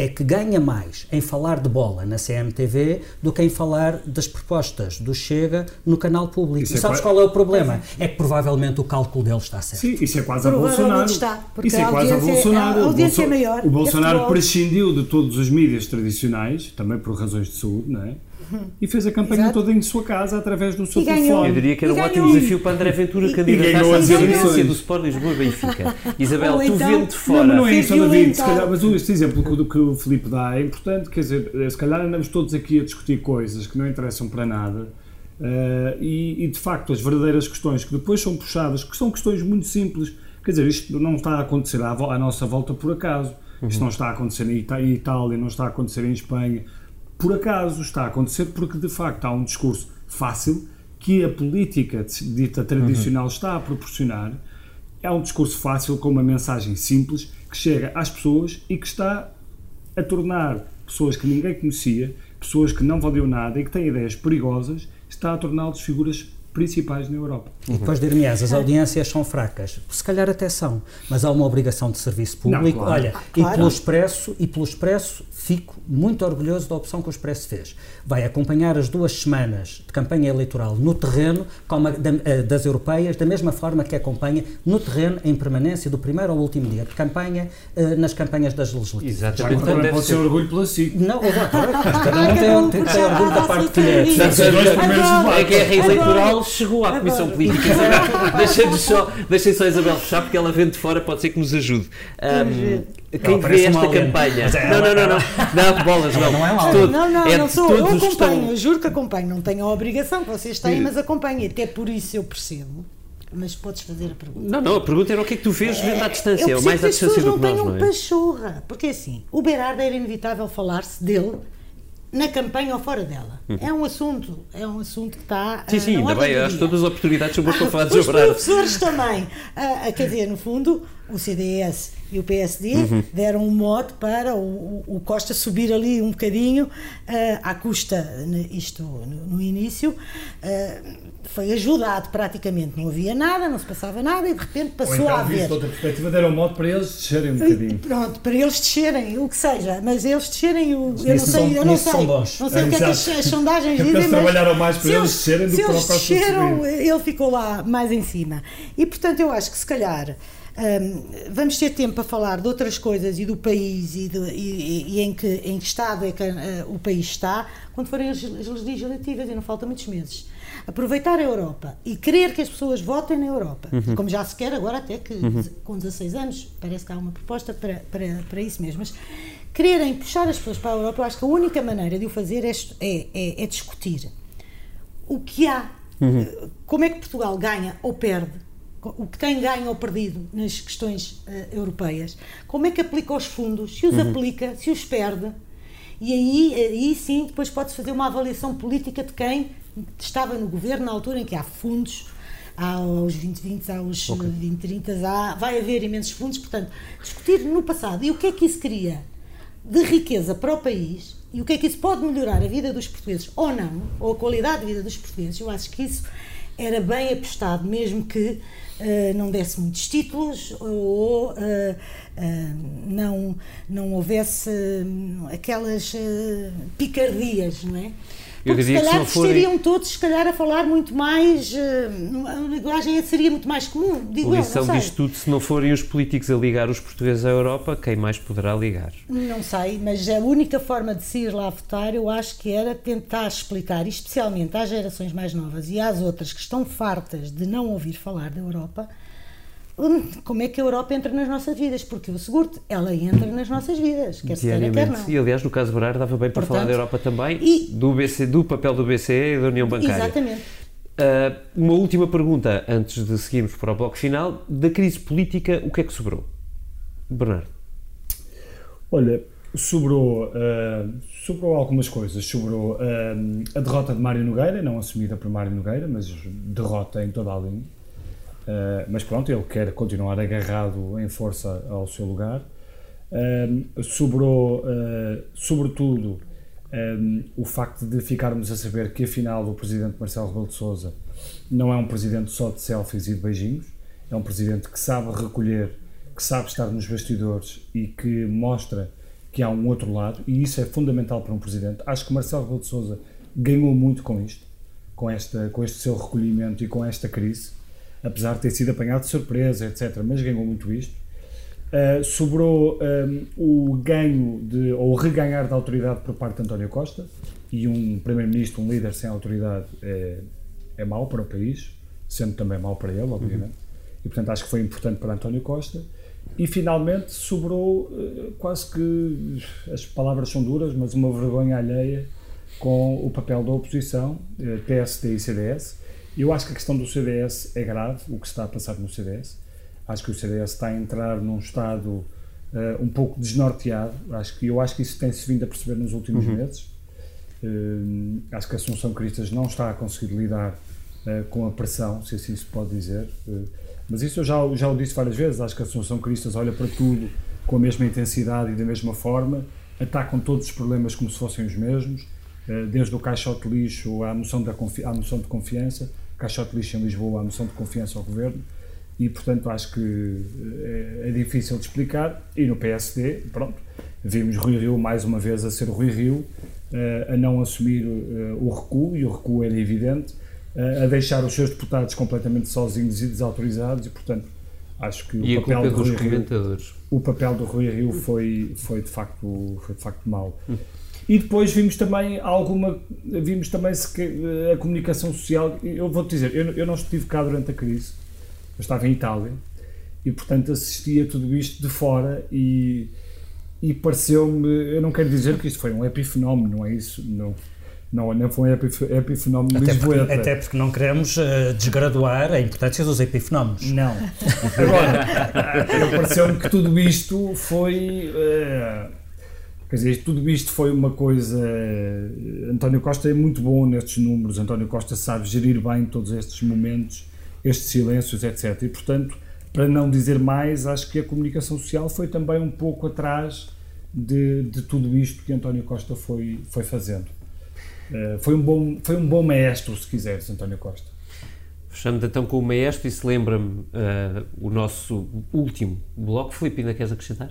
é que ganha mais em falar de bola na CMTV do que em falar das propostas do Chega no canal público. Isso e é sabes qual é o problema? É que provavelmente o cálculo dele está certo. Sim, isso é quase a Bolsonaro. Está, isso é quase a Bolsonaro. A audiência o, Bolso é maior. O Bolsonaro prescindiu de todos os mídias tradicionais, também por razões de saúde, não é? E fez a campanha Exato. toda em sua casa através do seu telefone. Eu diria que era um ótimo desafio para André Ventura candidatar-se à presidência do Sport Lisboa Benfica. Isabel, tu então, vendo de fora. Não, não é isso, David, se calhar, mas este exemplo que, que o Filipe dá é importante, quer dizer, se calhar andamos todos aqui a discutir coisas que não interessam para nada. Uh, e, e, de facto as verdadeiras questões que depois são puxadas, que são questões muito simples, quer dizer, isto não está a acontecer à, à nossa volta por acaso, isto uhum. não está a acontecer em Itália, não está a acontecer em Espanha, por acaso está a acontecer porque de facto há um discurso fácil que a política dita tradicional uhum. está a proporcionar. É um discurso fácil com uma mensagem simples que chega às pessoas e que está a tornar pessoas que ninguém conhecia, pessoas que não valiam nada e que têm ideias perigosas, está a torná-los figuras principais na Europa. E depois dir-me as audiências são fracas. Se calhar até são, mas há uma obrigação de serviço público. Não, claro. Olha, ah, claro. e pelo expresso, e pelo expresso fico muito orgulhoso da opção que o Expresso fez. Vai acompanhar as duas semanas de campanha eleitoral no terreno como a, eh, das europeias, da mesma forma que acompanha no terreno, em permanência, do primeiro ao último dia de campanha, eh, nas campanhas das legislativas. Exatamente. Então, deve pode ser orgulho pela SIC. Não, exatamente. Cada um tem, tem, tem orgulho da parte que lhe é. A guerra eleitoral chegou à Comissão Política. Deixem só, deixem só a Isabel fechar, porque ela vem de fora, pode ser que nos ajude. Um, quem vê esta campanha. É não, não, não, não. Não, bolas, não. Não é mal. Não, não, é não sou. Eu acompanho, estão... juro que acompanho. Não tenho a obrigação que vocês têm, mas acompanho. Até por isso eu percebo. Mas podes fazer a pergunta. Não, não, a pergunta era o que é que tu vês vendo à distância, ou mais à distância do que nós, não é? pachorra, porque assim, o Berardo era inevitável falar-se dele na campanha ou fora dela. Uhum. É um assunto, é um assunto que está. Sim, sim, ainda bem, acho que todas as oportunidades são boas para falar de Os professores também. Uh, quer dizer, no fundo, o CDS e o PSD uhum. deram um mote para o, o, Costa subir ali um bocadinho uh, à custa, isto no, no início, uh, foi ajudado praticamente, não havia nada, não se passava nada e de repente passou Ou então, a haver. de outra perspectiva, deram um mote para eles descerem um bocadinho. Pronto, para eles descerem, o que seja, mas eles descerem, o, eu não sei, eu não sei, não sei é, o que é que as, as sondagens dizem, mas trabalharam mais para eles descerem do que para o Costa desceram, ele ficou lá mais em cima. E portanto eu acho que se calhar um, vamos ter tempo para falar de outras coisas e do país e, de, e, e em, que, em que estado é que uh, o país está quando forem as, as legislativas e não faltam muitos meses. Aproveitar a Europa e querer que as pessoas votem na Europa, uhum. como já se quer agora, até que uhum. com 16 anos, parece que há uma proposta para, para, para isso mesmo. Mas quererem puxar as pessoas para a Europa, eu acho que a única maneira de o fazer é, é, é, é discutir o que há, uhum. como é que Portugal ganha ou perde o que tem ganho ou perdido nas questões uh, europeias, como é que aplica os fundos, se os uhum. aplica, se os perde, e aí, aí sim depois pode-se fazer uma avaliação política de quem estava no governo na altura em que há fundos, aos 2020, aos okay. 2030, há, vai haver imensos fundos, portanto, discutir no passado e o que é que isso cria de riqueza para o país e o que é que isso pode melhorar a vida dos portugueses ou não, ou a qualidade de vida dos portugueses, eu acho que isso era bem apostado, mesmo que uh, não desse muitos títulos ou uh, não, não houvesse aquelas picardias, não é? Porque se calhar forem... estariam todos, se calhar, a falar muito mais. Uh, a linguagem seria muito mais comum. Digo lição eu, disto tudo, se não forem os políticos a ligar os portugueses à Europa, quem mais poderá ligar? Não sei, mas a única forma de se ir lá votar, eu acho que era tentar explicar, especialmente às gerações mais novas e às outras que estão fartas de não ouvir falar da Europa como é que a Europa entra nas nossas vidas, porque eu asseguro-te, ela entra nas nossas vidas, quer se quer, quer não. E aliás, no caso Berardo, dava bem para Portanto, falar da Europa também, e, do, BC, do papel do BCE e da União Bancária. Exatamente. Uh, uma última pergunta, antes de seguirmos para o bloco final. Da crise política, o que é que sobrou? Bernardo. Olha, sobrou, uh, sobrou algumas coisas. Sobrou uh, a derrota de Mário Nogueira, não assumida por Mário Nogueira, mas derrota em toda a linha. Uh, mas pronto, ele quer continuar agarrado em força ao seu lugar. Uh, sobrou, uh, sobretudo, um, o facto de ficarmos a saber que afinal o presidente Marcelo Rebelo de Sousa não é um presidente só de selfies e de beijinhos, é um presidente que sabe recolher, que sabe estar nos bastidores e que mostra que há um outro lado, e isso é fundamental para um presidente. Acho que Marcelo Rebelo de Sousa ganhou muito com isto, com, esta, com este seu recolhimento e com esta crise apesar de ter sido apanhado de surpresa, etc. Mas ganhou muito isto. Uh, sobrou um, o ganho de, ou o reganhar da autoridade por parte de António Costa e um primeiro-ministro, um líder sem autoridade é, é mau para o país, sendo também mau para ele, obviamente. Uhum. E portanto acho que foi importante para António Costa. E finalmente sobrou uh, quase que as palavras são duras, mas uma vergonha alheia com o papel da oposição, uh, eh, PSD e CDS, eu acho que a questão do CDS é grave, o que está a passar no CDS. Acho que o CDS está a entrar num estado uh, um pouco desnorteado. Acho que, eu acho que isso tem-se vindo a perceber nos últimos uhum. meses. Uh, acho que a Assunção Cristas não está a conseguir lidar uh, com a pressão, se assim se pode dizer. mas isso eu já, já o disse várias vezes. Acho que a Assunção Cristas olha para tudo com a mesma intensidade e da mesma forma, atacam todos os problemas como se fossem os mesmos, desde o caixote lixo à moção, da à moção de confiança caixote lixo em Lisboa a moção de confiança ao governo e, portanto, acho que é, é, difícil de explicar. E no PSD, pronto, vimos Rui Rio mais uma vez a ser Rui Rio, eh, a não assumir eh, o recuo, e o recuo era evidente, a deixar os seus deputados completamente sozinhos e desautorizados, e, portanto, acho que e o papel dos Rio, o papel do Rui Rio foi, foi, de facto, foi de facto mau. E depois vimos também alguma, vimos também a comunicação social. Eu vou-te dizer, eu, eu não estive cá durante a crise, eu estava em Itália e, portanto, assisti a tudo isto de fora e, e pareceu-me. Eu não quero dizer que isto foi um epifenómeno, não é isso? Não, não, não foi um epifenómeno até porque, até porque não queremos uh, desgraduar a importância dos epifenómenos. Não. Agora, pareceu-me que tudo isto foi. Uh, Quer dizer, tudo isto foi uma coisa. António Costa é muito bom nestes números, António Costa sabe gerir bem todos estes momentos, estes silêncios, etc. E, portanto, para não dizer mais, acho que a comunicação social foi também um pouco atrás de, de tudo isto que António Costa foi, foi fazendo. Uh, foi, um bom, foi um bom maestro, se quiseres, António Costa. Fechando então com o maestro, e se lembra-me uh, o nosso último bloco. Filipe, ainda queres acrescentar?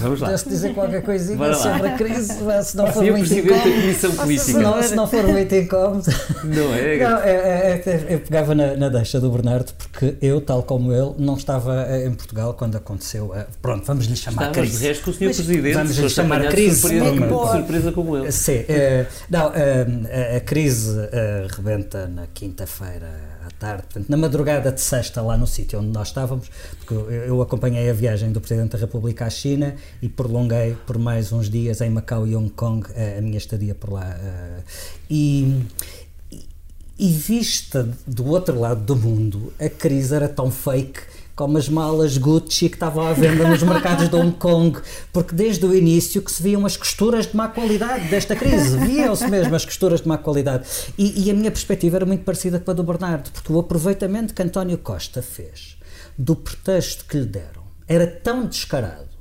Vamos lá. Pudesse dizer qualquer coisinha sobre a crise, se não for muito incómodo. Se não, se não for muito incómodo. Não é? Não, é, é, é, eu pegava na, na deixa do Bernardo, porque eu, tal como ele, não estava eh, em Portugal quando aconteceu. A, pronto, vamos lhe chamar Estavas crise. de resto com o Sr. Presidente. Vamos lhe chamar crise. Surpresa, como, surpresa como ele. Sim. Uh, não, uh, a crise uh, rebenta na quinta-feira tarde, portanto, na madrugada de sexta, lá no sítio onde nós estávamos, porque eu, acompanhei a viagem do Presidente da República à China e prolonguei por mais uns dias em Macau e Hong Kong a, a minha estadia por lá. Uh, e, e vista do outro lado do mundo, a crise era tão fake como as malas Gucci que estavam à venda nos mercados de Hong Kong, porque desde o início que se viam as costuras de má qualidade desta crise, viam-se mesmo as costuras de má qualidade. E, e a minha perspectiva era muito parecida com a do Bernardo, porque o aproveitamento que António Costa fez do pretexto que lhe deram era tão descarado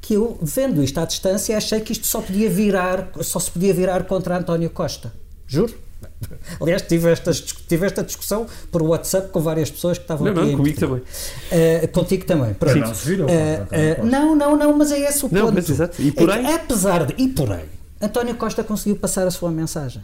que eu, vendo isto à distância, achei que isto só podia virar, só se podia virar contra António Costa. Juro. Aliás, tive esta, tive esta discussão por WhatsApp com várias pessoas que estavam não, aqui. Não, comigo também. Uh, contigo também. Pronto. Não, se uh, uh, não, não, não, mas é esse o não, ponto. Mas, exato. E porém? É apesar de. E porém, António Costa conseguiu passar a sua mensagem.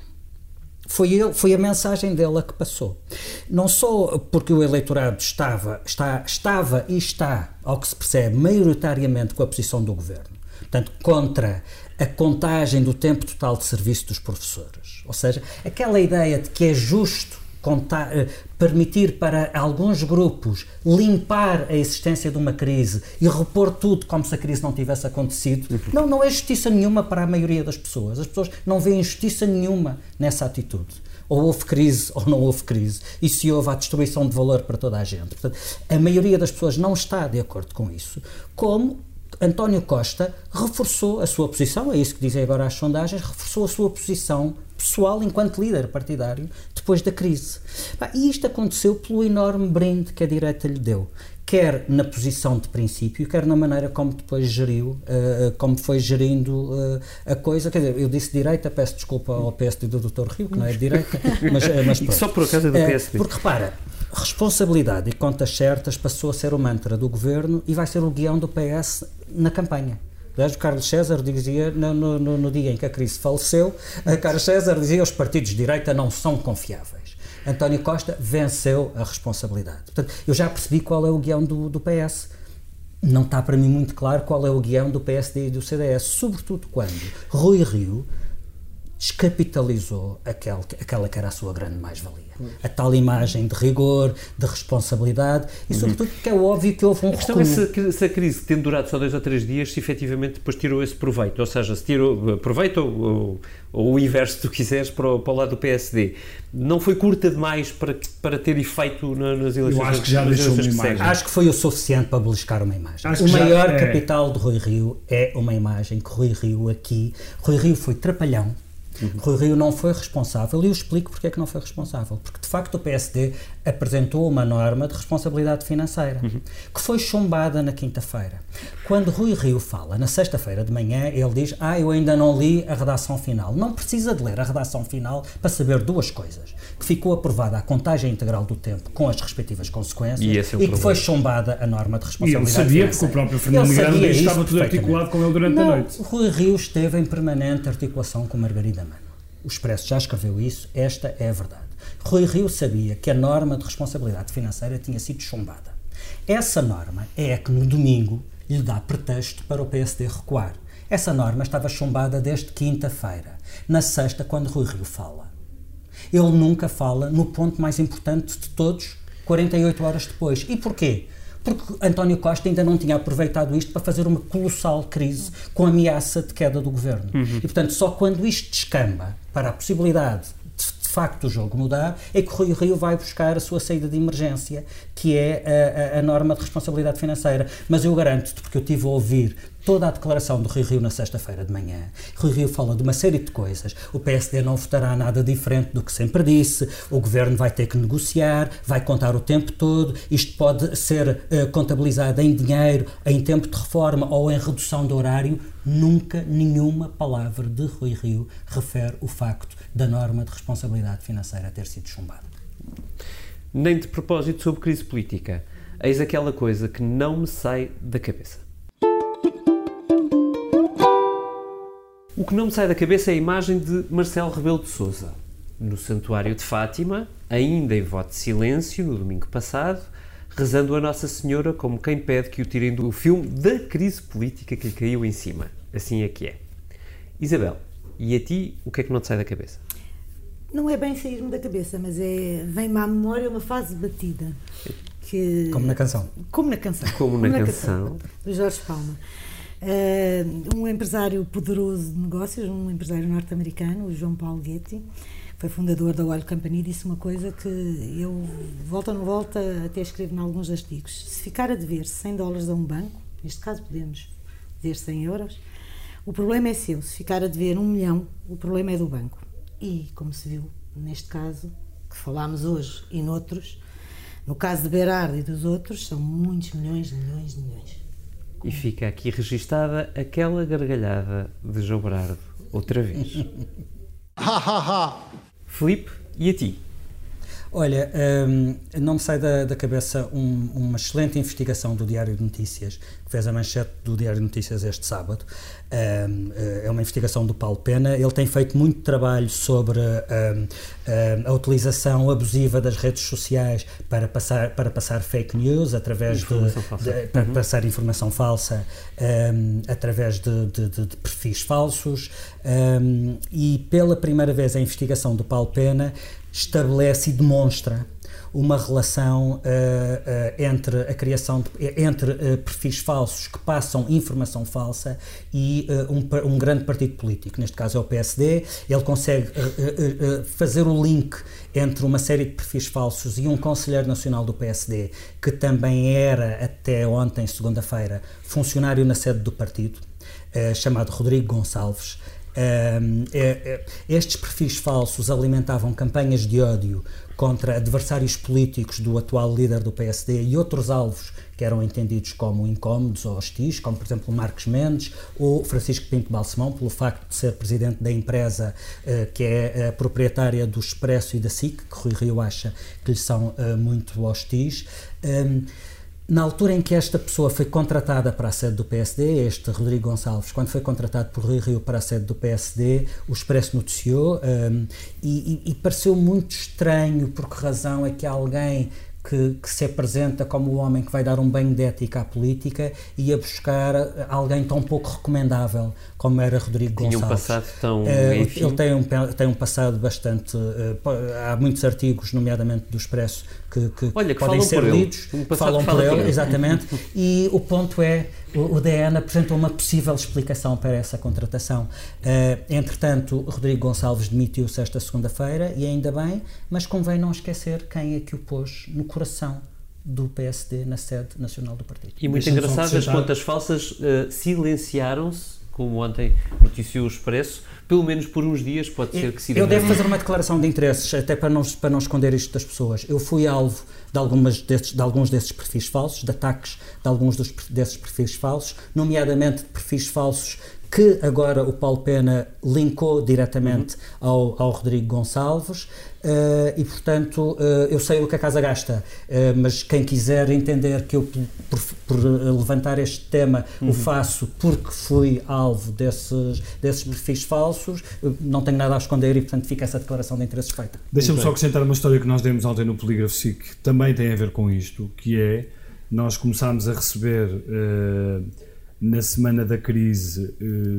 Foi, ele, foi a mensagem dele a que passou. Não só porque o eleitorado estava, está, estava e está, ao que se percebe, maioritariamente com a posição do governo, portanto, contra a contagem do tempo total de serviço dos professores. Ou seja, aquela ideia de que é justo contar, permitir para alguns grupos limpar a existência de uma crise e repor tudo como se a crise não tivesse acontecido, não, não é justiça nenhuma para a maioria das pessoas. As pessoas não veem justiça nenhuma nessa atitude. Ou houve crise ou não houve crise. E se houve a destruição de valor para toda a gente. Portanto, a maioria das pessoas não está de acordo com isso. Como António Costa reforçou a sua posição, é isso que dizem agora as sondagens, reforçou a sua posição pessoal enquanto líder partidário depois da crise. E isto aconteceu pelo enorme brinde que a direita lhe deu, quer na posição de princípio, quer na maneira como depois geriu, uh, como foi gerindo uh, a coisa. Quer dizer, eu disse direita, peço desculpa ao PSD do Dr. Rio, que não é direita, mas, mas. Só por acaso é do PSD. Porque repara, responsabilidade e contas certas passou a ser o mantra do governo e vai ser o guião do PS na campanha. O Carlos César dizia, no, no, no, dia em que a crise faleceu, Carlos César dizia os partidos de direita não são confiáveis. António Costa venceu a responsabilidade. Portanto, eu já percebi qual é o guião do, do PS. Não está para mim muito claro qual é o guião do PSD e do CDS, sobretudo quando Rui Rio descapitalizou aquele, aquela que era a sua grande mais-valia. A tal imagem de rigor, de responsabilidade e, sobretudo, porque é óbvio que houve um A questão é se, se, a crise, tendo durado só dois ou três dias, se efetivamente depois tirou esse proveito. Ou seja, se tirou proveito ou, ou, ou o inverso, se tu quiseres, para o, para o lado do PSD. Não foi curta demais para, para ter efeito nas eleições? Eu acho que já deixou uma imagem. Acho que foi o suficiente para beliscar uma imagem. Acho o maior é... capital de Rui Rio é uma imagem que Rui Rio aqui... Rui Rio foi trapalhão, Uhum. Rui Rio não foi responsável e eu explico porque é que não foi responsável. Porque, de facto, o PSD apresentou uma norma de responsabilidade financeira uhum. que foi chumbada na quinta-feira. Quando Rui Rio fala na sexta-feira de manhã, ele diz: Ah, eu ainda não li a redação final. Não precisa de ler a redação final para saber duas coisas: que ficou aprovada a contagem integral do tempo com as respectivas consequências e, é e que foi chumbada a norma de responsabilidade financeira. E ele sabia financeira. que o próprio Fernando Grande estava tudo articulado com ele durante não, a noite. Rui Rio esteve em permanente articulação com Margarida. O Expresso já escreveu isso, esta é a verdade. Rui Rio sabia que a norma de responsabilidade financeira tinha sido chumbada. Essa norma é a que no domingo lhe dá pretexto para o PSD recuar. Essa norma estava chumbada desde quinta-feira, na sexta, quando Rui Rio fala. Ele nunca fala no ponto mais importante de todos, 48 horas depois. E porquê? Porque António Costa ainda não tinha aproveitado isto para fazer uma colossal crise com ameaça de queda do governo. Uhum. E, portanto, só quando isto descamba para a possibilidade de, de facto o jogo mudar, é que o Rui Rio vai buscar a sua saída de emergência, que é a, a, a norma de responsabilidade financeira. Mas eu garanto-te, porque eu tive a ouvir toda a declaração do Rui Rio na sexta-feira de manhã. Rui Rio fala de uma série de coisas. O PSD não votará nada diferente do que sempre disse. O governo vai ter que negociar, vai contar o tempo todo. Isto pode ser uh, contabilizado em dinheiro, em tempo de reforma ou em redução de horário. Nunca nenhuma palavra de Rui Rio refere o facto da norma de responsabilidade financeira ter sido chumbada. Nem de propósito sobre crise política. Eis aquela coisa que não me sai da cabeça. O que não me sai da cabeça é a imagem de Marcelo Rebelo de Sousa no Santuário de Fátima, ainda em voto de silêncio, no domingo passado, rezando a Nossa Senhora como quem pede que o tirem do filme da crise política que lhe caiu em cima. Assim é que é. Isabel, e a ti, o que é que não te sai da cabeça? Não é bem sair-me da cabeça, mas é vem-me à memória uma fase batida. Que, como na canção. Como na canção. Como, como na, na, canção. canção. Do Jorge Palma. Uh, um empresário poderoso de negócios, um empresário norte-americano, o João Paulo Getty, foi fundador da Olho Company, disse uma coisa que eu, volta ou não volta, até escrevo em alguns artigos. Se ficar a dever 100 dólares a um banco, neste caso podemos dever 100 euros, o problema é seu. Se ficar a dever um milhão, o problema é do banco. E, como se viu neste caso, que falámos hoje e noutros, no caso de Berardo e dos outros, são muitos milhões, milhões, milhões. E fica aqui registada aquela gargalhada de João Berardo, outra vez. Ha ha ha! Filipe, e a ti? Olha, um, não me sai da, da cabeça um, uma excelente investigação do Diário de Notícias, que fez a manchete do Diário de Notícias este sábado. Um, é uma investigação do Paulo Pena. Ele tem feito muito trabalho sobre um, a utilização abusiva das redes sociais para passar, para passar fake news, através de, de, para uhum. passar informação falsa, através de, de, de, perfis falsos. e pela primeira vez a investigação do Paulo Pena estabelece e demonstra uma relação uh, uh, entre a criação de, entre uh, perfis falsos que passam informação falsa e um, um, grande partido político, neste caso é o PSD. Ele consegue fazer o link entre uma série de perfis falsos e um conselheiro nacional do PSD, que também era até ontem, segunda-feira, funcionário na sede do partido, chamado Rodrigo Gonçalves. É, é, estes perfis falsos alimentavam campanhas de ódio contra adversários políticos do atual líder do PSD e outros alvos que eram entendidos como incómodos ou hostis, como por exemplo Marcos Mendes ou Francisco Pinto Balsemão, pelo facto de ser presidente da empresa uh, que é proprietária do Expresso e da SIC, que Rui Rio acha que lhe são uh, muito hostis. Na altura em que esta pessoa foi contratada para a sede do PSD, este Rodrigo Gonçalves, quando foi contratado por Rui Rio para a sede do PSD, o Expresso noticiou um, e, e, pareceu muito estranho por que razão é que alguém que, que, se apresenta como o homem que vai dar um banho de ética à política e buscar alguém tão pouco recomendável como era Rodrigo Tinha Gonçalves. um passado tão. Uh, ele tem um, tem um passado bastante. Uh, há muitos artigos, nomeadamente do Expresso, que, que, Olha, que podem ser lidos, um falam por ele, exatamente. e o ponto é o, DN apresentou uma possível explicação para essa contratação. Uh, entretanto, Rodrigo Gonçalves demitiu-se esta segunda-feira, e ainda bem, mas convém não esquecer quem é que o pôs no coração do PSD na sede nacional do partido. E muito engraçado, as contas falsas uh, silenciaram-se, como ontem noticiou o Expresso, pelo menos por uns dias, pode ser que se Eu devo fazer uma declaração de interesses, até para não, para não esconder isto das pessoas. Eu fui alvo de, algumas desses, de alguns desses perfis falsos, de ataques de alguns dos, desses perfis falsos, nomeadamente de perfis falsos que agora o Paulo Pena linkou diretamente uhum. ao, ao Rodrigo Gonçalves. Uh, e portanto uh, eu sei o que a casa gasta, uh, mas quem quiser entender que eu por, por levantar este tema uhum. o faço porque fui alvo desses, desses perfis falsos, não tenho nada a esconder e portanto fica essa declaração de interesses feita. Deixa-me só acrescentar uma história que nós demos ontem no Polígrafo SIC, que também tem a ver com isto, que é nós começámos a receber na semana da crise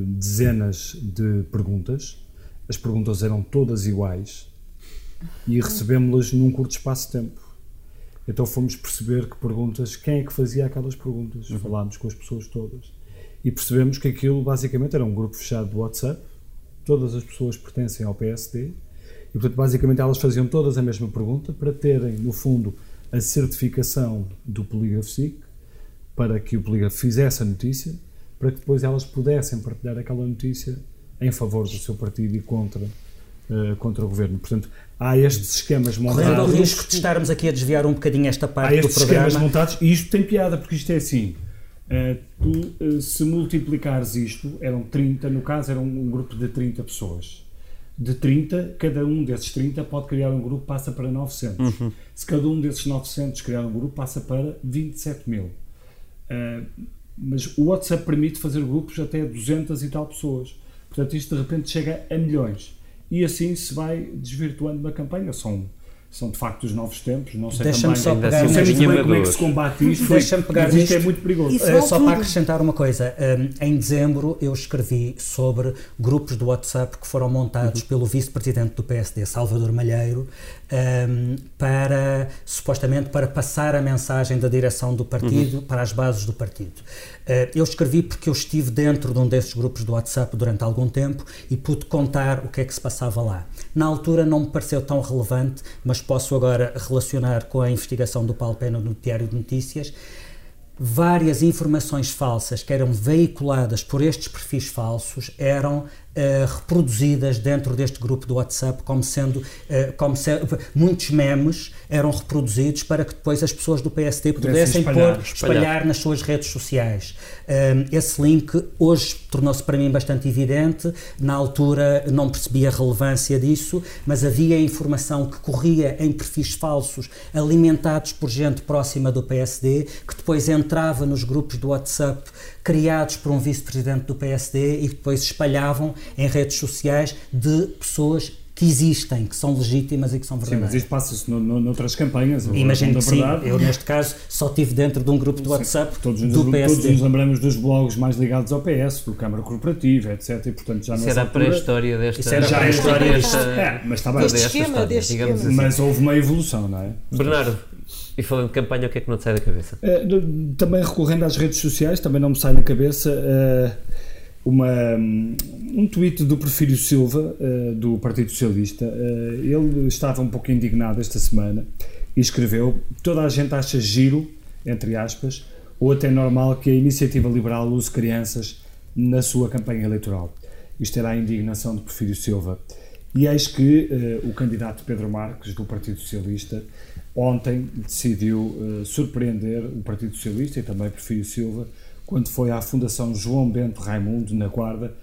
dezenas de perguntas, as perguntas eram todas iguais e recebemos-las num curto espaço de tempo. Então fomos perceber que perguntas, quem é que fazia aquelas perguntas? Uhum. Falámos com as pessoas todas e percebemos que aquilo basicamente era um grupo fechado do WhatsApp, todas as pessoas pertencem ao PSD e portanto basicamente elas faziam todas a mesma pergunta para terem no fundo a certificação do polígrafo SIC para que o polígrafo fizesse a notícia para que depois elas pudessem partilhar aquela notícia em favor do seu partido e contra uh, contra o governo. Portanto, há estes esquemas montados. Correndo o risco de estarmos aqui a desviar um bocadinho esta parte há estes do programa. esquemas montados e isto tem piada, porque isto é assim. Uh, tu, uh, se multiplicares isto, eram 30, no caso era um, um, grupo de 30 pessoas. De 30, cada um desses 30 pode criar um grupo, passa para 900. Uhum. Se cada um desses 900 criar um grupo, passa para 27 mil. Uh, mas o WhatsApp permite fazer grupos até 200 e tal pessoas. Portanto, isto de repente chega a milhões e assim se vai desvirtuando uma campanha. São são de facto os novos tempos. Não sei Deixa-me só pegar não sei nisto. muito bem como é que se combate isto. Deixa-me pegar mas isto é muito perigoso. Uh, só tudo. para acrescentar uma coisa, um, em dezembro eu escrevi sobre grupos do WhatsApp que foram montados Uhum. pelo vice-presidente do PSD, Salvador Malheiro, um, para supostamente para passar a mensagem da direção do partido para as bases do partido. Uh, eu escrevi porque eu estive dentro de um desses grupos do WhatsApp durante algum tempo e pude contar o que é que se passava lá. Na altura não me pareceu tão relevante, mas posso agora relacionar com a investigação do Paulo Pena no Diário de Notícias várias informações falsas que eram veiculadas por estes perfis falsos eram eh, reproduzidas dentro deste grupo do WhatsApp como sendo, eh, como se, muitos memes eram reproduzidos para que depois as pessoas do PSD pudessem espalhar, pôr, espalhar, nas suas redes sociais. Esse link hoje tornou-se para mim bastante evidente, na altura não percebi a relevância disso, mas havia informação que corria em perfis falsos alimentados por gente próxima do PSD, que depois entrava nos grupos do WhatsApp criados por um vice-presidente do PSD e que depois espalhavam em redes sociais de pessoas que existem, que são legítimas e que são Sim, verdadeiras. mas isto passa-se no, no, noutras campanhas. a Imagino que sim. Eu, neste caso, só estive dentro de um grupo do WhatsApp Todos nos, do todos PSD. nos lembramos dos blogs mais ligados ao PS, do Câmara Corporativa, etc. E, portanto, já Isso era a altura- pré-história desta. Isso era a Já pré-história desta- É, mas está bem. Deste esquema, história, deste digamos esquema. assim. Mas houve uma evolução, não é? Bernardo, e falando de campanha, o que é que não te sai da cabeça? Eh, também recorrendo às redes sociais, também não me sai da cabeça eh, uma, um tweet do Porfírio Silva, eh, do Partido Socialista. Eh, ele estava um pouco indignado esta semana e escreveu: Toda a gente acha giro, entre aspas, ou até normal que a iniciativa liberal use crianças na sua campanha eleitoral. Isto era a indignação de Porfírio Silva. E eis que eh, o candidato Pedro Marques, do Partido Socialista, ontem decidiu eh, surpreender o Partido Socialista e também Porfírio Silva quando foi à Fundação João Bento Raimundo, na Guarda,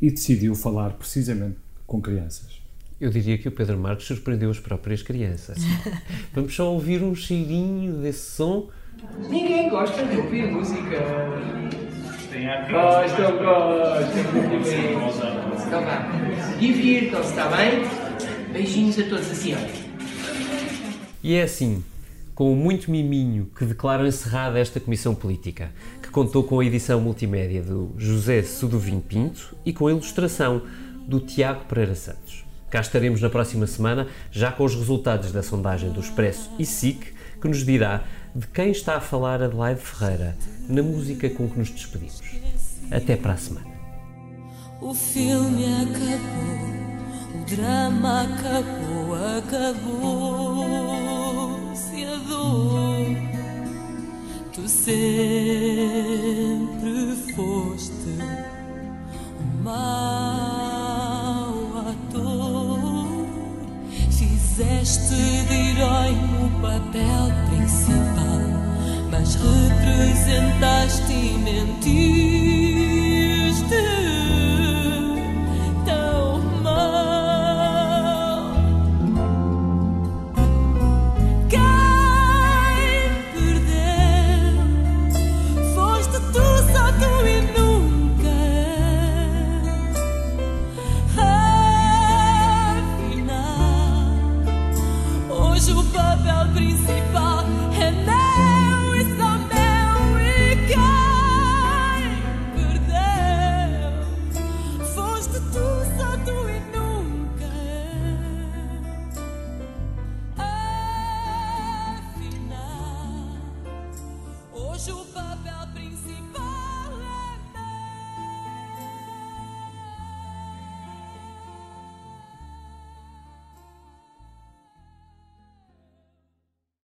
e decidiu falar precisamente com crianças. Eu diria que o Pedro Marques surpreendeu as próprias crianças. Vamos só ouvir um cheirinho desse som. Ninguém gosta de ouvir música. Gostam, gostam. muito bem. Então vá. Divirtam-se, está bem? Beijinhos a todos assim, olha. E é assim, com muito miminho, que declaro encerrada esta comissão política, contou com a edição multimédia do José Sudovinho Pinto e com a ilustração do Tiago Pereira Santos. Cá estaremos na próxima semana, já com os resultados da sondagem do Expresso e SIC, que nos dirá de quem está a falar Adelaide Ferreira na música com que nos despedimos. Até para a semana. O filme acabou, o drama acabou, acabou-se a dor. Tu sempre foste um mau ator. Fizeste de herói o papel principal, mas representaste mentira.